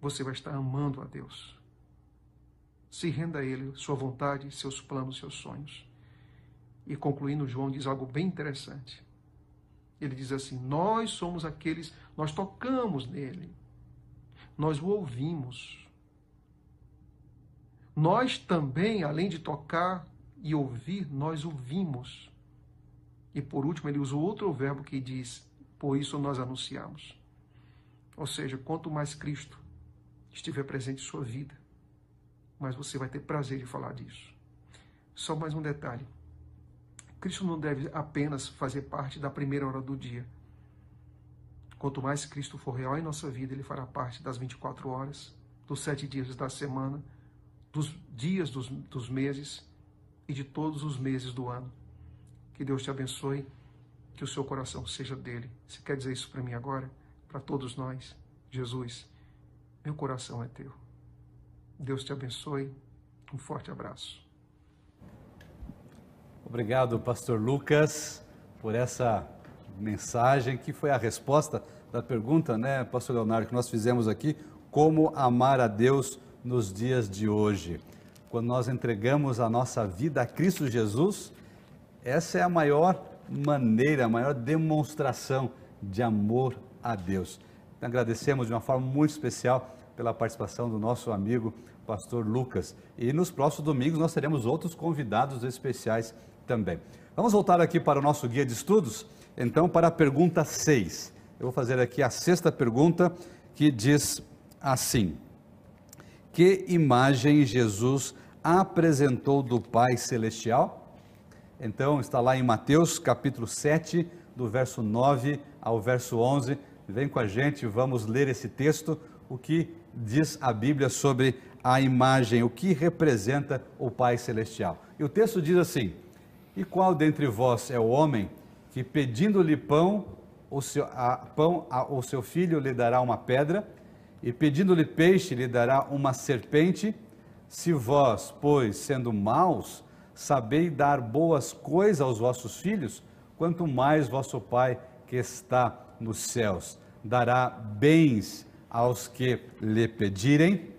você vai estar amando a Deus. Se renda a Ele, sua vontade, seus planos, seus sonhos. E concluindo, João diz algo bem interessante. Ele diz assim: Nós somos aqueles, nós tocamos nele, nós o ouvimos. Nós também, além de tocar e ouvir, nós ouvimos. E por último, ele usa outro verbo que diz: Por isso nós anunciamos. Ou seja, quanto mais Cristo estiver presente em sua vida, mas você vai ter prazer de falar disso. Só mais um detalhe. Cristo não deve apenas fazer parte da primeira hora do dia. Quanto mais Cristo for real em nossa vida, Ele fará parte das 24 horas, dos sete dias da semana, dos dias dos, dos meses e de todos os meses do ano. Que Deus te abençoe, que o seu coração seja dele. Você quer dizer isso para mim agora? Para todos nós? Jesus, meu coração é teu. Deus te abençoe. Um forte abraço. Obrigado, Pastor Lucas, por essa mensagem que foi a resposta da pergunta, né, Pastor Leonardo, que nós fizemos aqui: como amar a Deus nos dias de hoje. Quando nós entregamos a nossa vida a Cristo Jesus, essa é a maior maneira, a maior demonstração de amor a Deus. Agradecemos de uma forma muito especial pela participação do nosso amigo pastor Lucas. E nos próximos domingos nós teremos outros convidados especiais também. Vamos voltar aqui para o nosso guia de estudos, então para a pergunta 6. Eu vou fazer aqui a sexta pergunta que diz assim: Que imagem Jesus apresentou do Pai Celestial? Então, está lá em Mateus capítulo 7, do verso 9 ao verso 11. Vem com a gente, vamos ler esse texto, o que diz a Bíblia sobre a imagem, o que representa o Pai Celestial. E o texto diz assim: E qual dentre vós é o homem que, pedindo-lhe pão, o seu, a, pão ao seu filho lhe dará uma pedra, e pedindo-lhe peixe lhe dará uma serpente? Se vós, pois, sendo maus, sabeis dar boas coisas aos vossos filhos, quanto mais vosso Pai que está nos céus dará bens aos que lhe pedirem?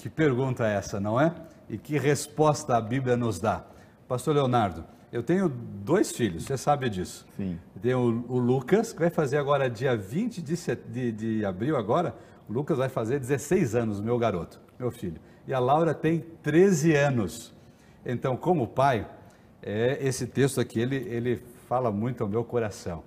Que pergunta é essa, não é? E que resposta a Bíblia nos dá? Pastor Leonardo, eu tenho dois filhos, você sabe disso. Sim. Tenho o, o Lucas, que vai fazer agora dia 20 de, de, de abril agora, o Lucas vai fazer 16 anos, meu garoto, meu filho. E a Laura tem 13 anos. Então, como pai, é, esse texto aqui, ele, ele fala muito ao meu coração.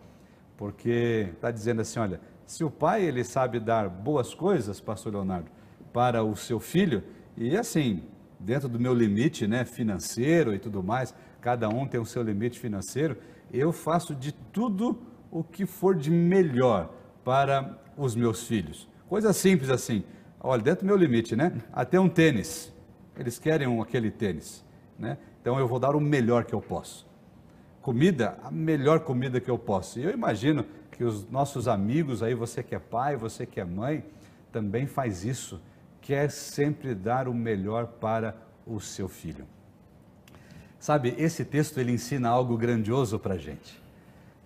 Porque está dizendo assim, olha, se o pai ele sabe dar boas coisas, pastor Leonardo, para o seu filho, e assim, dentro do meu limite né, financeiro e tudo mais, cada um tem o seu limite financeiro, eu faço de tudo o que for de melhor para os meus filhos. Coisa simples assim, olha, dentro do meu limite, né? Até um tênis, eles querem um, aquele tênis, né? Então eu vou dar o melhor que eu posso. Comida, a melhor comida que eu posso. E eu imagino que os nossos amigos aí, você que é pai, você que é mãe, também faz isso quer sempre dar o melhor para o seu filho. Sabe, esse texto ele ensina algo grandioso para a gente.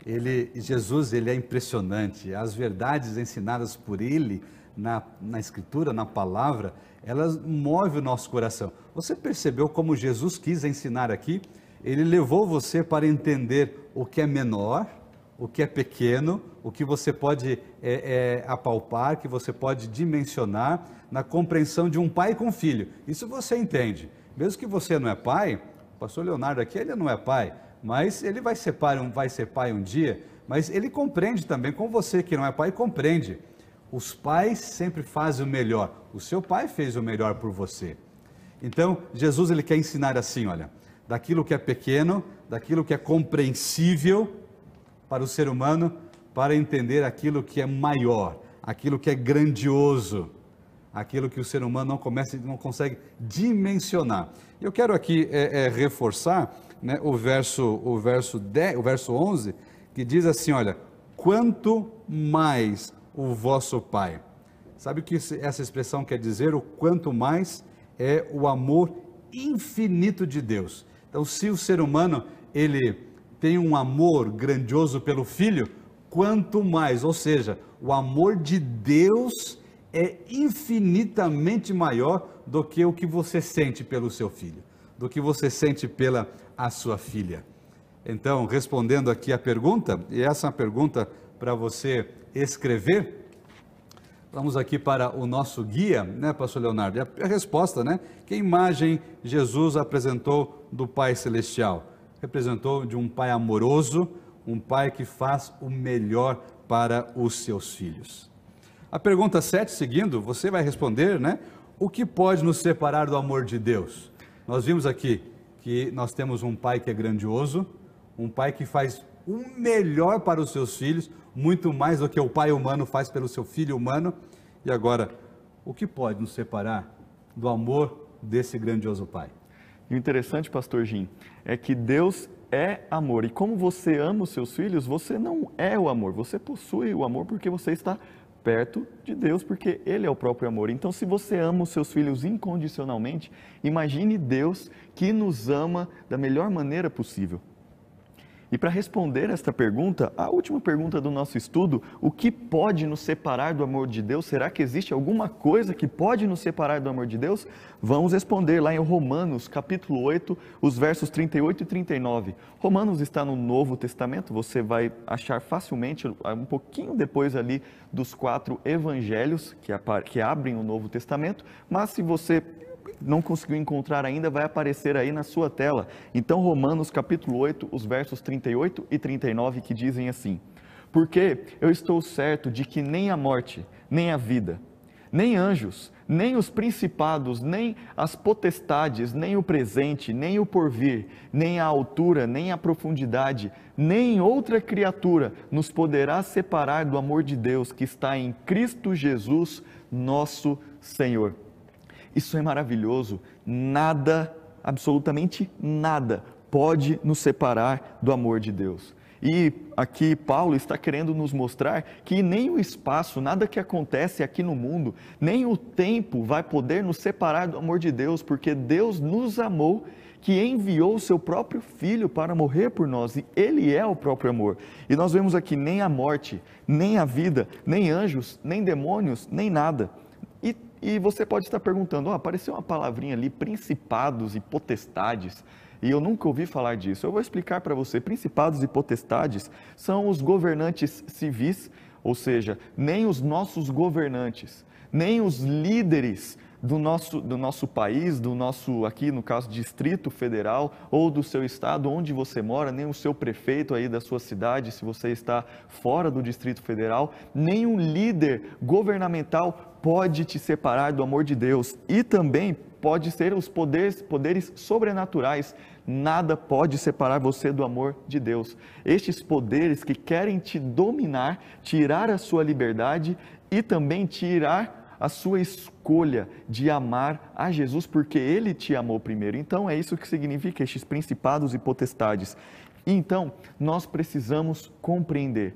Ele, Jesus, ele é impressionante. As verdades ensinadas por ele na, na Escritura, na palavra, elas movem o nosso coração. Você percebeu como Jesus quis ensinar aqui? Ele levou você para entender o que é menor, o que é pequeno, o que você pode é, é, apalpar, que você pode dimensionar na compreensão de um pai com filho. Isso você entende. Mesmo que você não é pai, o pastor Leonardo aqui, ele não é pai, mas ele vai ser pai, vai ser pai um dia, mas ele compreende também, como você que não é pai, compreende. Os pais sempre fazem o melhor. O seu pai fez o melhor por você. Então, Jesus ele quer ensinar assim, olha, daquilo que é pequeno, daquilo que é compreensível, para o ser humano para entender aquilo que é maior, aquilo que é grandioso, aquilo que o ser humano não, começa, não consegue dimensionar. Eu quero aqui é, é, reforçar né, o, verso, o, verso 10, o verso 11, que diz assim: olha, quanto mais o vosso Pai. Sabe o que essa expressão quer dizer? O quanto mais é o amor infinito de Deus. Então, se o ser humano ele tem um amor grandioso pelo filho, quanto mais, ou seja, o amor de Deus é infinitamente maior do que o que você sente pelo seu filho, do que você sente pela a sua filha. Então, respondendo aqui a pergunta, e essa é uma pergunta para você escrever, vamos aqui para o nosso guia, né, pastor Leonardo? E a resposta, né? Que imagem Jesus apresentou do Pai Celestial? Representou de um pai amoroso, um pai que faz o melhor para os seus filhos. A pergunta 7, seguindo, você vai responder, né? O que pode nos separar do amor de Deus? Nós vimos aqui que nós temos um pai que é grandioso, um pai que faz o melhor para os seus filhos, muito mais do que o pai humano faz pelo seu filho humano. E agora, o que pode nos separar do amor desse grandioso pai? E o interessante, pastor Jim, é que Deus é amor. E como você ama os seus filhos, você não é o amor, você possui o amor porque você está perto de Deus, porque Ele é o próprio amor. Então, se você ama os seus filhos incondicionalmente, imagine Deus que nos ama da melhor maneira possível. E para responder esta pergunta, a última pergunta do nosso estudo, o que pode nos separar do amor de Deus? Será que existe alguma coisa que pode nos separar do amor de Deus? Vamos responder lá em Romanos, capítulo 8, os versos 38 e 39. Romanos está no Novo Testamento, você vai achar facilmente, um pouquinho depois ali dos quatro evangelhos que, que abrem o Novo Testamento, mas se você não conseguiu encontrar ainda, vai aparecer aí na sua tela. Então, Romanos capítulo 8, os versos 38 e 39 que dizem assim: Porque eu estou certo de que nem a morte, nem a vida, nem anjos, nem os principados, nem as potestades, nem o presente, nem o porvir, nem a altura, nem a profundidade, nem outra criatura nos poderá separar do amor de Deus que está em Cristo Jesus, nosso Senhor. Isso é maravilhoso. Nada, absolutamente nada, pode nos separar do amor de Deus. E aqui Paulo está querendo nos mostrar que nem o espaço, nada que acontece aqui no mundo, nem o tempo vai poder nos separar do amor de Deus, porque Deus nos amou, que enviou o seu próprio filho para morrer por nós, e ele é o próprio amor. E nós vemos aqui nem a morte, nem a vida, nem anjos, nem demônios, nem nada. E, e você pode estar perguntando: oh, apareceu uma palavrinha ali, principados e potestades e eu nunca ouvi falar disso. Eu vou explicar para você. Principados e potestades são os governantes civis, ou seja, nem os nossos governantes, nem os líderes do nosso, do nosso país, do nosso, aqui no caso, Distrito Federal, ou do seu estado, onde você mora, nem o seu prefeito aí da sua cidade, se você está fora do Distrito Federal, nenhum líder governamental pode te separar do amor de Deus. E também pode ser os poderes, poderes sobrenaturais. Nada pode separar você do amor de Deus. Estes poderes que querem te dominar, tirar a sua liberdade e também tirar a sua escolha de amar a Jesus, porque Ele te amou primeiro. Então, é isso que significa estes principados e potestades. Então, nós precisamos compreender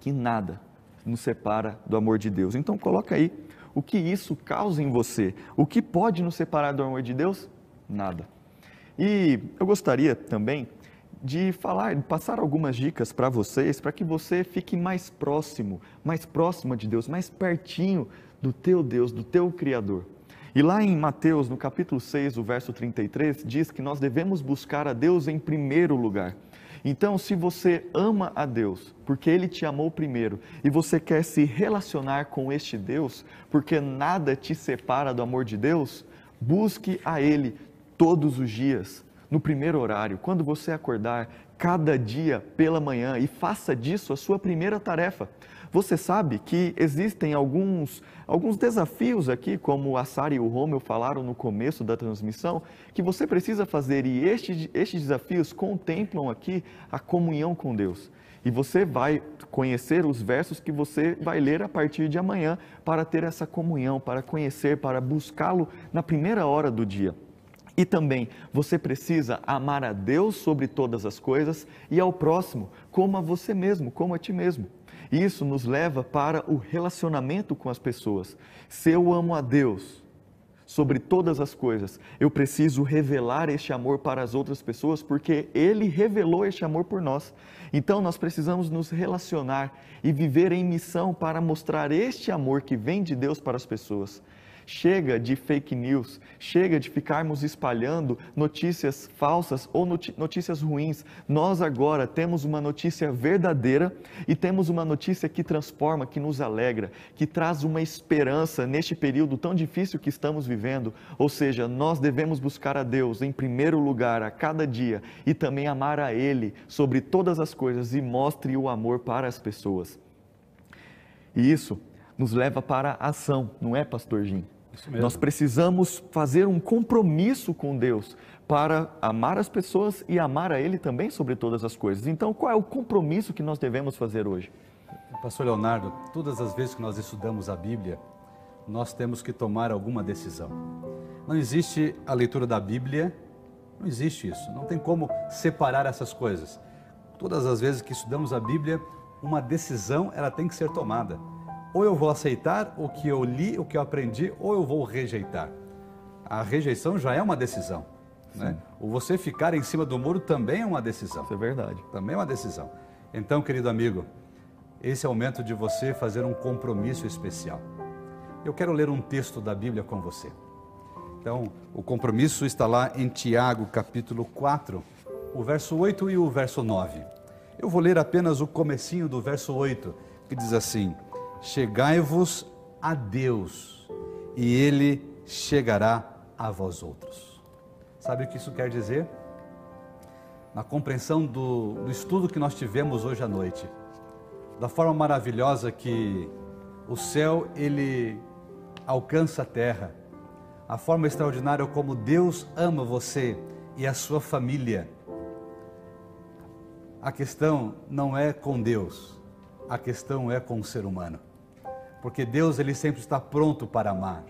que nada nos separa do amor de Deus. Então, coloca aí o que isso causa em você. O que pode nos separar do amor de Deus? Nada. E eu gostaria também de falar, de passar algumas dicas para vocês, para que você fique mais próximo, mais próxima de Deus, mais pertinho do teu Deus, do teu Criador. E lá em Mateus, no capítulo 6, o verso 33, diz que nós devemos buscar a Deus em primeiro lugar. Então, se você ama a Deus, porque Ele te amou primeiro, e você quer se relacionar com este Deus, porque nada te separa do amor de Deus, busque a Ele todos os dias, no primeiro horário, quando você acordar, cada dia pela manhã, e faça disso a sua primeira tarefa. Você sabe que existem alguns, alguns desafios aqui, como a Sara e o Romeu falaram no começo da transmissão, que você precisa fazer, e estes, estes desafios contemplam aqui a comunhão com Deus. E você vai conhecer os versos que você vai ler a partir de amanhã para ter essa comunhão, para conhecer, para buscá-lo na primeira hora do dia. E também você precisa amar a Deus sobre todas as coisas e ao próximo como a você mesmo, como a ti mesmo. Isso nos leva para o relacionamento com as pessoas. Se eu amo a Deus sobre todas as coisas, eu preciso revelar este amor para as outras pessoas, porque Ele revelou este amor por nós. Então nós precisamos nos relacionar e viver em missão para mostrar este amor que vem de Deus para as pessoas. Chega de fake news, chega de ficarmos espalhando notícias falsas ou notícias ruins. Nós agora temos uma notícia verdadeira e temos uma notícia que transforma, que nos alegra, que traz uma esperança neste período tão difícil que estamos vivendo. Ou seja, nós devemos buscar a Deus em primeiro lugar a cada dia e também amar a Ele sobre todas as coisas e mostre o amor para as pessoas. E isso nos leva para a ação, não é, Pastor Jim? Nós precisamos fazer um compromisso com Deus para amar as pessoas e amar a Ele também sobre todas as coisas. Então, qual é o compromisso que nós devemos fazer hoje? Pastor Leonardo, todas as vezes que nós estudamos a Bíblia, nós temos que tomar alguma decisão. Não existe a leitura da Bíblia, não existe isso. Não tem como separar essas coisas. Todas as vezes que estudamos a Bíblia, uma decisão ela tem que ser tomada ou eu vou aceitar o que eu li, o que eu aprendi, ou eu vou rejeitar. A rejeição já é uma decisão. Né? O você ficar em cima do muro também é uma decisão. Isso é verdade. Também é uma decisão. Então, querido amigo, esse é o momento de você fazer um compromisso especial. Eu quero ler um texto da Bíblia com você. Então, o compromisso está lá em Tiago, capítulo 4, o verso 8 e o verso 9. Eu vou ler apenas o comecinho do verso 8, que diz assim: chegai-vos a Deus, e Ele chegará a vós outros. Sabe o que isso quer dizer? Na compreensão do, do estudo que nós tivemos hoje à noite, da forma maravilhosa que o céu ele alcança a terra, a forma extraordinária como Deus ama você e a sua família. A questão não é com Deus, a questão é com o ser humano. Porque Deus ele sempre está pronto para amar.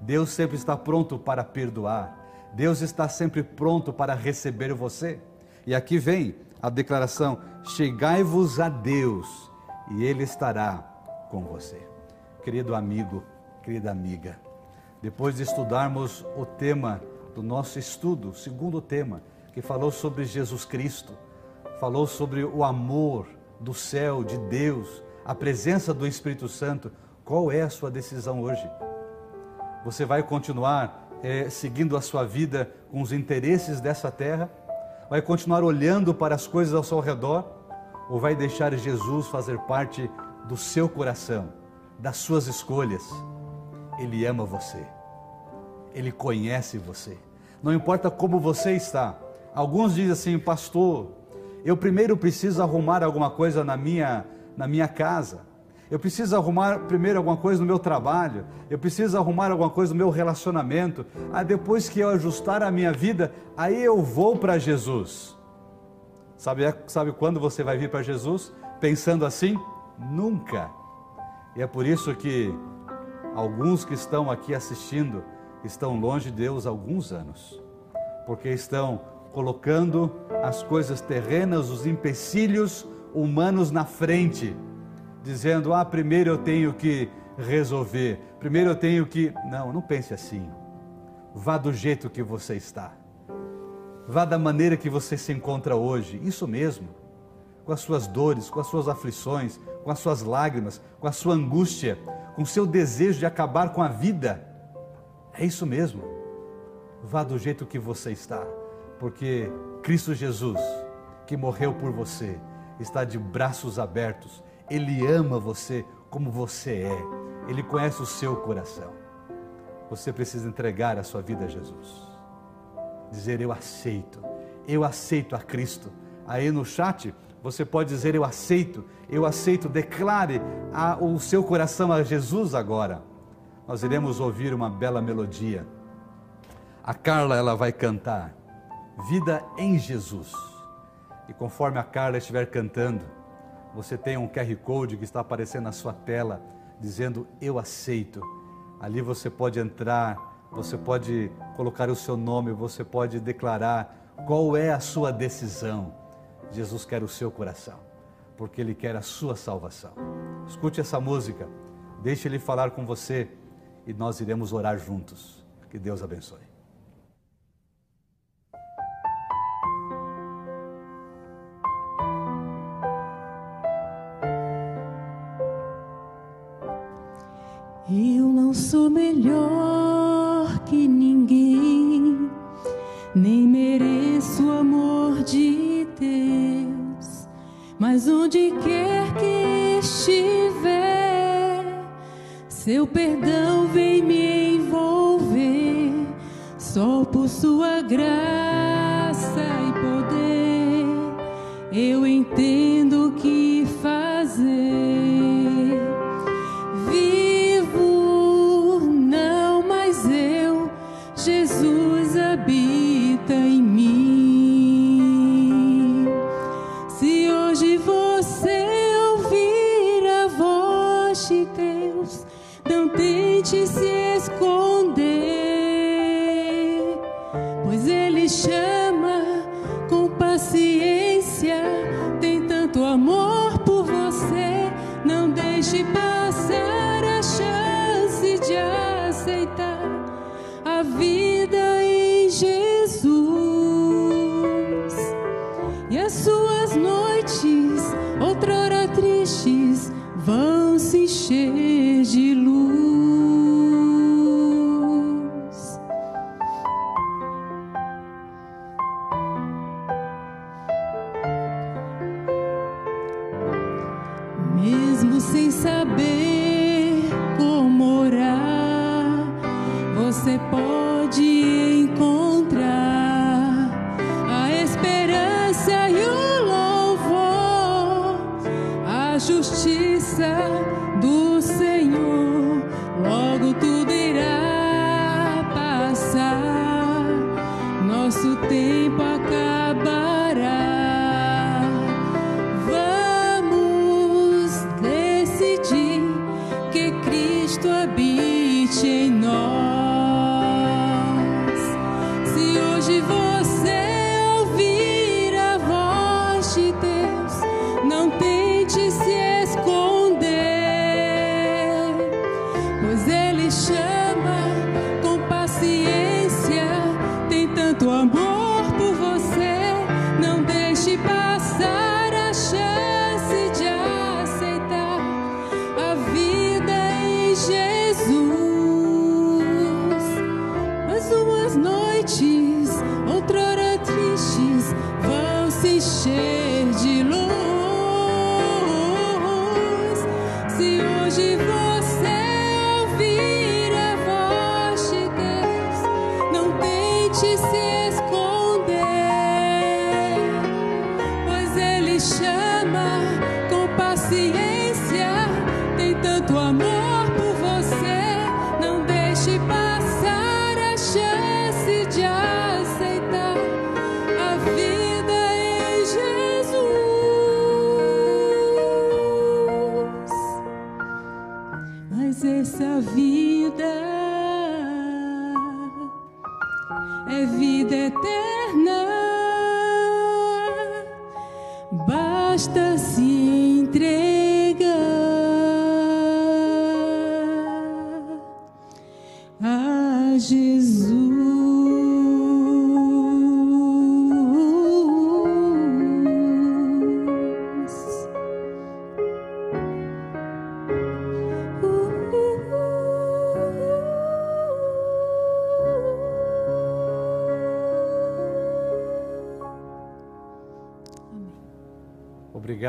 Deus sempre está pronto para perdoar. Deus está sempre pronto para receber você. E aqui vem a declaração: Chegai-vos a Deus, e Ele estará com você. Querido amigo, querida amiga, depois de estudarmos o tema do nosso estudo, o segundo tema, que falou sobre Jesus Cristo, falou sobre o amor do céu, de Deus, a presença do Espírito Santo, qual é a sua decisão hoje? Você vai continuar é, seguindo a sua vida com os interesses dessa terra? Vai continuar olhando para as coisas ao seu redor? Ou vai deixar Jesus fazer parte do seu coração, das suas escolhas? Ele ama você. Ele conhece você. Não importa como você está. Alguns dizem assim, pastor, eu primeiro preciso arrumar alguma coisa na minha, na minha casa. Eu preciso arrumar primeiro alguma coisa no meu trabalho. Eu preciso arrumar alguma coisa no meu relacionamento. Ah, depois que eu ajustar a minha vida, aí eu vou para Jesus. Sabe, sabe quando você vai vir para Jesus? Pensando assim? Nunca. E é por isso que alguns que estão aqui assistindo estão longe de Deus há alguns anos, porque estão colocando as coisas terrenas, os empecilhos humanos na frente, dizendo: ah, primeiro eu tenho que resolver, primeiro eu tenho que. Não, não pense assim. Vá do jeito que você está, vá da maneira que você se encontra hoje, isso mesmo, com as suas dores, com as suas aflições, com as suas lágrimas, com a sua angústia, com o seu desejo de acabar com a vida é isso mesmo. Vá do jeito que você está, porque Cristo Jesus, que morreu por você, está de braços abertos. Ele ama você como você é. Ele conhece o seu coração. Você precisa entregar a sua vida a Jesus. Dizer eu aceito. Eu aceito a Cristo. Aí no chat você pode dizer eu aceito, eu aceito, declare a, o seu coração a Jesus agora nós iremos ouvir uma bela melodia. A Carla ela vai cantar Vida em Jesus. E conforme a Carla estiver cantando, você tem um QR Code que está aparecendo na sua tela dizendo eu aceito. Ali você pode entrar, você pode colocar o seu nome, você pode declarar qual é a sua decisão. Jesus quer o seu coração, porque ele quer a sua salvação. Escute essa música, deixe ele falar com você e nós iremos orar juntos. Que Deus abençoe. Eu não sou melhor que ninguém, nem mereço o amor de Deus, mas onde quer que estiver seu perdão vem me envolver, só por sua graça e poder. Eu entendo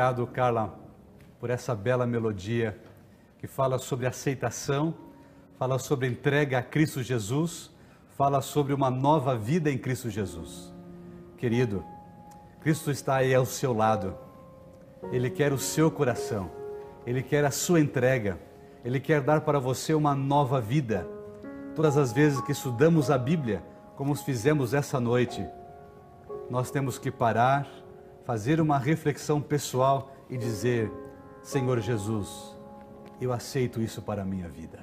Obrigado, Carla, por essa bela melodia que fala sobre aceitação, fala sobre entrega a Cristo Jesus, fala sobre uma nova vida em Cristo Jesus. Querido, Cristo está aí ao seu lado, Ele quer o seu coração, Ele quer a sua entrega, Ele quer dar para você uma nova vida. Todas as vezes que estudamos a Bíblia, como fizemos essa noite, nós temos que parar, fazer uma reflexão pessoal e dizer: Senhor Jesus, eu aceito isso para a minha vida.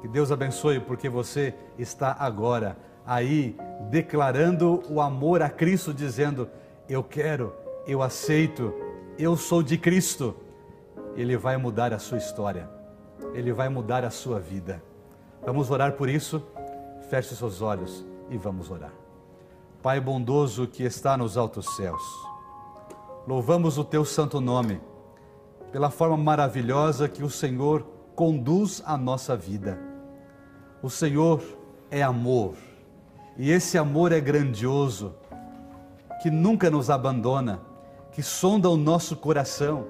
Que Deus abençoe, porque você está agora aí declarando o amor a Cristo, dizendo: Eu quero, eu aceito, eu sou de Cristo. Ele vai mudar a sua história, ele vai mudar a sua vida. Vamos orar por isso? Feche seus olhos e vamos orar. Pai bondoso que está nos altos céus, louvamos o teu santo nome pela forma maravilhosa que o Senhor conduz a nossa vida. O Senhor é amor, e esse amor é grandioso, que nunca nos abandona, que sonda o nosso coração,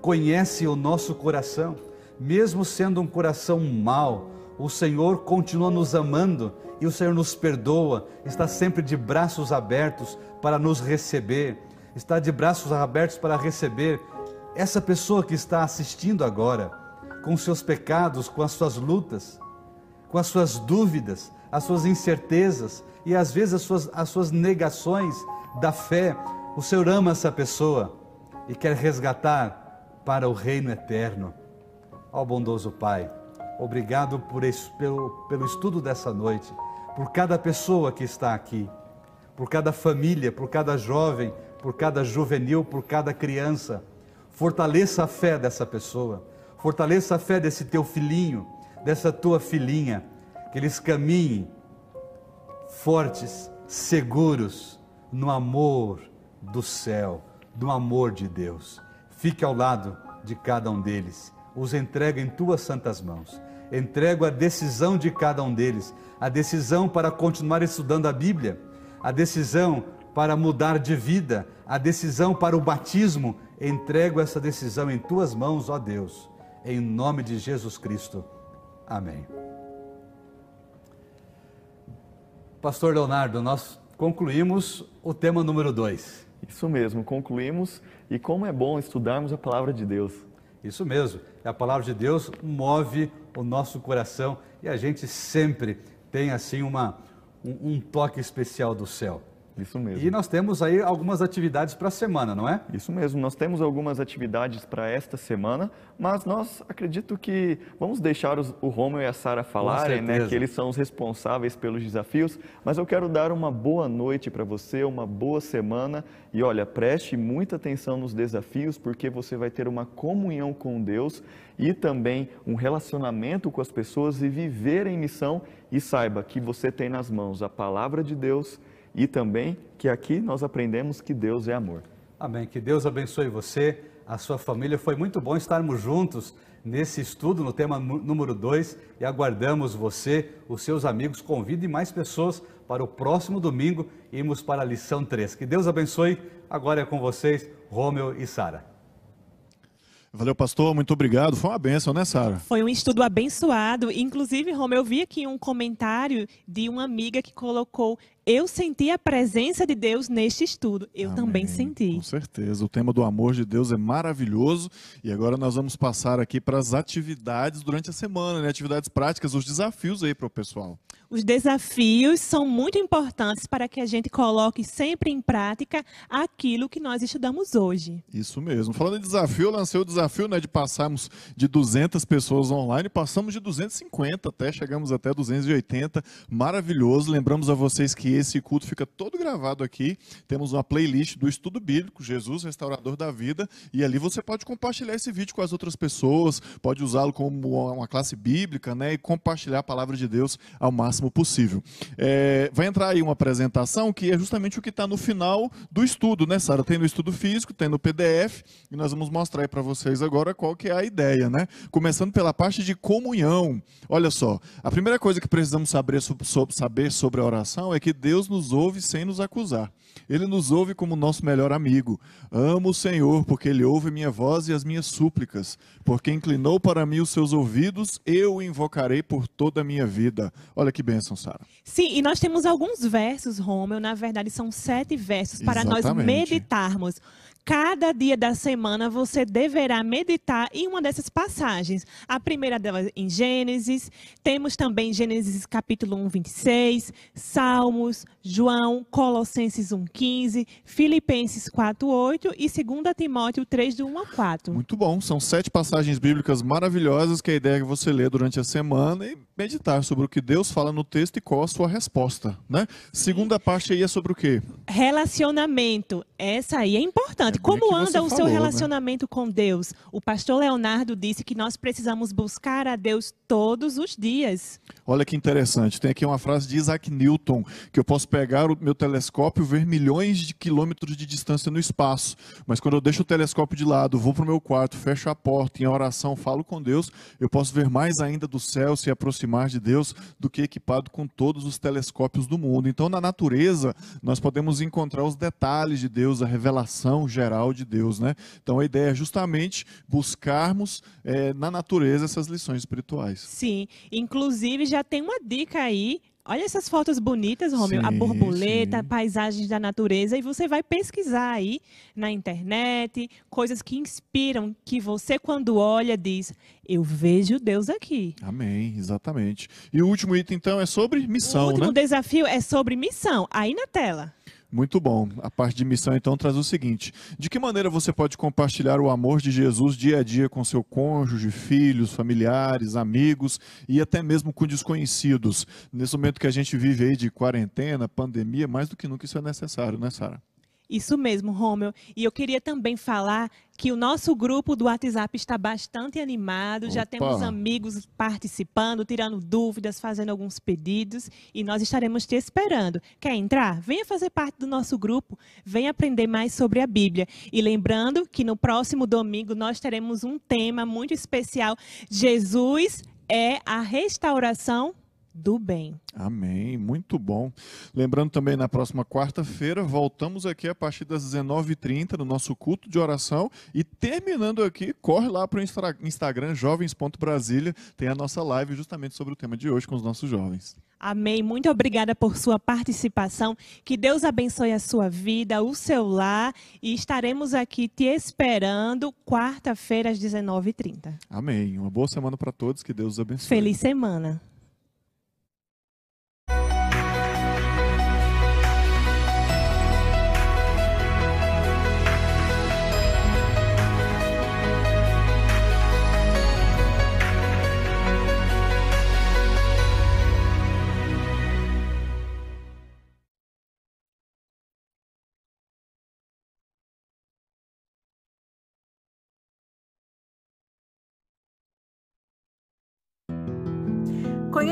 conhece o nosso coração, mesmo sendo um coração mau, o Senhor continua nos amando e o Senhor nos perdoa, está sempre de braços abertos para nos receber, está de braços abertos para receber essa pessoa que está assistindo agora, com seus pecados, com as suas lutas, com as suas dúvidas, as suas incertezas e às vezes as suas, as suas negações da fé. O Senhor ama essa pessoa e quer resgatar para o reino eterno. Ó bondoso Pai, obrigado por pelo, pelo estudo dessa noite, por cada pessoa que está aqui, por cada família, por cada jovem, por cada juvenil, por cada criança. Fortaleça a fé dessa pessoa, fortaleça a fé desse teu filhinho, dessa tua filhinha, que eles caminhem fortes, seguros no amor do céu, no amor de Deus. Fique ao lado de cada um deles, os entrega em tuas santas mãos. Entrego a decisão de cada um deles, a decisão para continuar estudando a Bíblia, a decisão para mudar de vida, a decisão para o batismo. Entrego essa decisão em tuas mãos, ó Deus, em nome de Jesus Cristo. Amém. Pastor Leonardo, nós concluímos o tema número 2. Isso mesmo, concluímos. E como é bom estudarmos a palavra de Deus. Isso mesmo, a palavra de Deus move o nosso coração e a gente sempre tem assim uma, um, um toque especial do céu. Isso mesmo. E nós temos aí algumas atividades para a semana, não é? Isso mesmo, nós temos algumas atividades para esta semana, mas nós acredito que vamos deixar os, o Romulo e a Sara falarem, né, que eles são os responsáveis pelos desafios, mas eu quero dar uma boa noite para você, uma boa semana e olha, preste muita atenção nos desafios, porque você vai ter uma comunhão com Deus e também um relacionamento com as pessoas e viver em missão e saiba que você tem nas mãos a palavra de Deus e também que aqui nós aprendemos que Deus é amor. Amém. Que Deus abençoe você, a sua família. Foi muito bom estarmos juntos nesse estudo no tema número 2 e aguardamos você, os seus amigos, convide mais pessoas para o próximo domingo irmos para a lição 3. Que Deus abençoe. Agora é com vocês, Rômeo e Sara. Valeu, pastor. Muito obrigado. Foi uma benção, né, Sara? Foi um estudo abençoado. Inclusive, Roma, eu vi aqui um comentário de uma amiga que colocou: Eu senti a presença de Deus neste estudo. Eu também Amém. senti. Com certeza. O tema do amor de Deus é maravilhoso. E agora nós vamos passar aqui para as atividades durante a semana, né? Atividades práticas, os desafios aí para o pessoal. Os desafios são muito importantes para que a gente coloque sempre em prática aquilo que nós estudamos hoje. Isso mesmo. Falando em desafio, eu lancei o desafio né, de passarmos de 200 pessoas online, passamos de 250 até, chegamos até 280. Maravilhoso. Lembramos a vocês que esse culto fica todo gravado aqui. Temos uma playlist do Estudo Bíblico, Jesus, Restaurador da Vida, e ali você pode compartilhar esse vídeo com as outras pessoas, pode usá-lo como uma classe bíblica né, e compartilhar a palavra de Deus ao máximo possível. É, vai entrar aí uma apresentação que é justamente o que está no final do estudo, né, Sara? Tem no estudo físico, tem no PDF, e nós vamos mostrar aí para vocês agora qual que é a ideia, né? Começando pela parte de comunhão. Olha só, a primeira coisa que precisamos saber sobre, sobre- saber sobre a oração é que Deus nos ouve sem nos acusar. Ele nos ouve como nosso melhor amigo. Amo o Senhor, porque Ele ouve minha voz e as minhas súplicas. Porque inclinou para mim os seus ouvidos, eu o invocarei por toda a minha vida. Olha que bênção, Sara. Sim, e nós temos alguns versos, Romeu, na verdade são sete versos para nós Exatamente. meditarmos. Cada dia da semana você deverá meditar em uma dessas passagens. A primeira delas em Gênesis, temos também Gênesis capítulo 1, 26, Salmos, João, Colossenses 1, 15, Filipenses 4, 8 e 2 Timóteo 3, do 1 a 4. Muito bom, são sete passagens bíblicas maravilhosas que a ideia é que você lê durante a semana e meditar sobre o que Deus fala no texto e qual a sua resposta, né? Segunda parte aí é sobre o quê? Relacionamento, essa aí é importante. Bem Como anda você o seu falou, né? relacionamento com Deus? O pastor Leonardo disse que nós precisamos buscar a Deus todos os dias. Olha que interessante, tem aqui uma frase de Isaac Newton, que eu posso pegar o meu telescópio e ver milhões de quilômetros de distância no espaço, mas quando eu deixo o telescópio de lado, vou para o meu quarto, fecho a porta, em oração, falo com Deus, eu posso ver mais ainda do céu, se aproximar de Deus, do que equipado com todos os telescópios do mundo. Então, na natureza, nós podemos encontrar os detalhes de Deus, a revelação geral de Deus, né? Então, a ideia é justamente buscarmos eh, na natureza essas lições espirituais. Sim, inclusive já tem uma dica aí. Olha essas fotos bonitas, Romeu. A Sim, borboleta, sim. paisagens da natureza. E você vai pesquisar aí na internet coisas que inspiram, que você, quando olha, diz: Eu vejo Deus aqui. Amém, exatamente. E o último item, então, é sobre o missão, último né? desafio é sobre missão. Aí na tela. Muito bom. A parte de missão, então, traz o seguinte: de que maneira você pode compartilhar o amor de Jesus dia a dia com seu cônjuge, filhos, familiares, amigos e até mesmo com desconhecidos? Nesse momento que a gente vive aí de quarentena, pandemia, mais do que nunca isso é necessário, né, Sara? Isso mesmo, Romeu. E eu queria também falar que o nosso grupo do WhatsApp está bastante animado. Já Opa. temos amigos participando, tirando dúvidas, fazendo alguns pedidos. E nós estaremos te esperando. Quer entrar? Venha fazer parte do nosso grupo. Venha aprender mais sobre a Bíblia. E lembrando que no próximo domingo nós teremos um tema muito especial. Jesus é a restauração do bem. Amém, muito bom. Lembrando também, na próxima quarta-feira, voltamos aqui a partir das 19h30 no nosso culto de oração. E terminando aqui, corre lá para o Instagram, jovens.brasília, tem a nossa live justamente sobre o tema de hoje com os nossos jovens. Amém. Muito obrigada por sua participação. Que Deus abençoe a sua vida, o seu lar. E estaremos aqui te esperando quarta-feira às 19h30. Amém. Uma boa semana para todos, que Deus os abençoe. Feliz semana.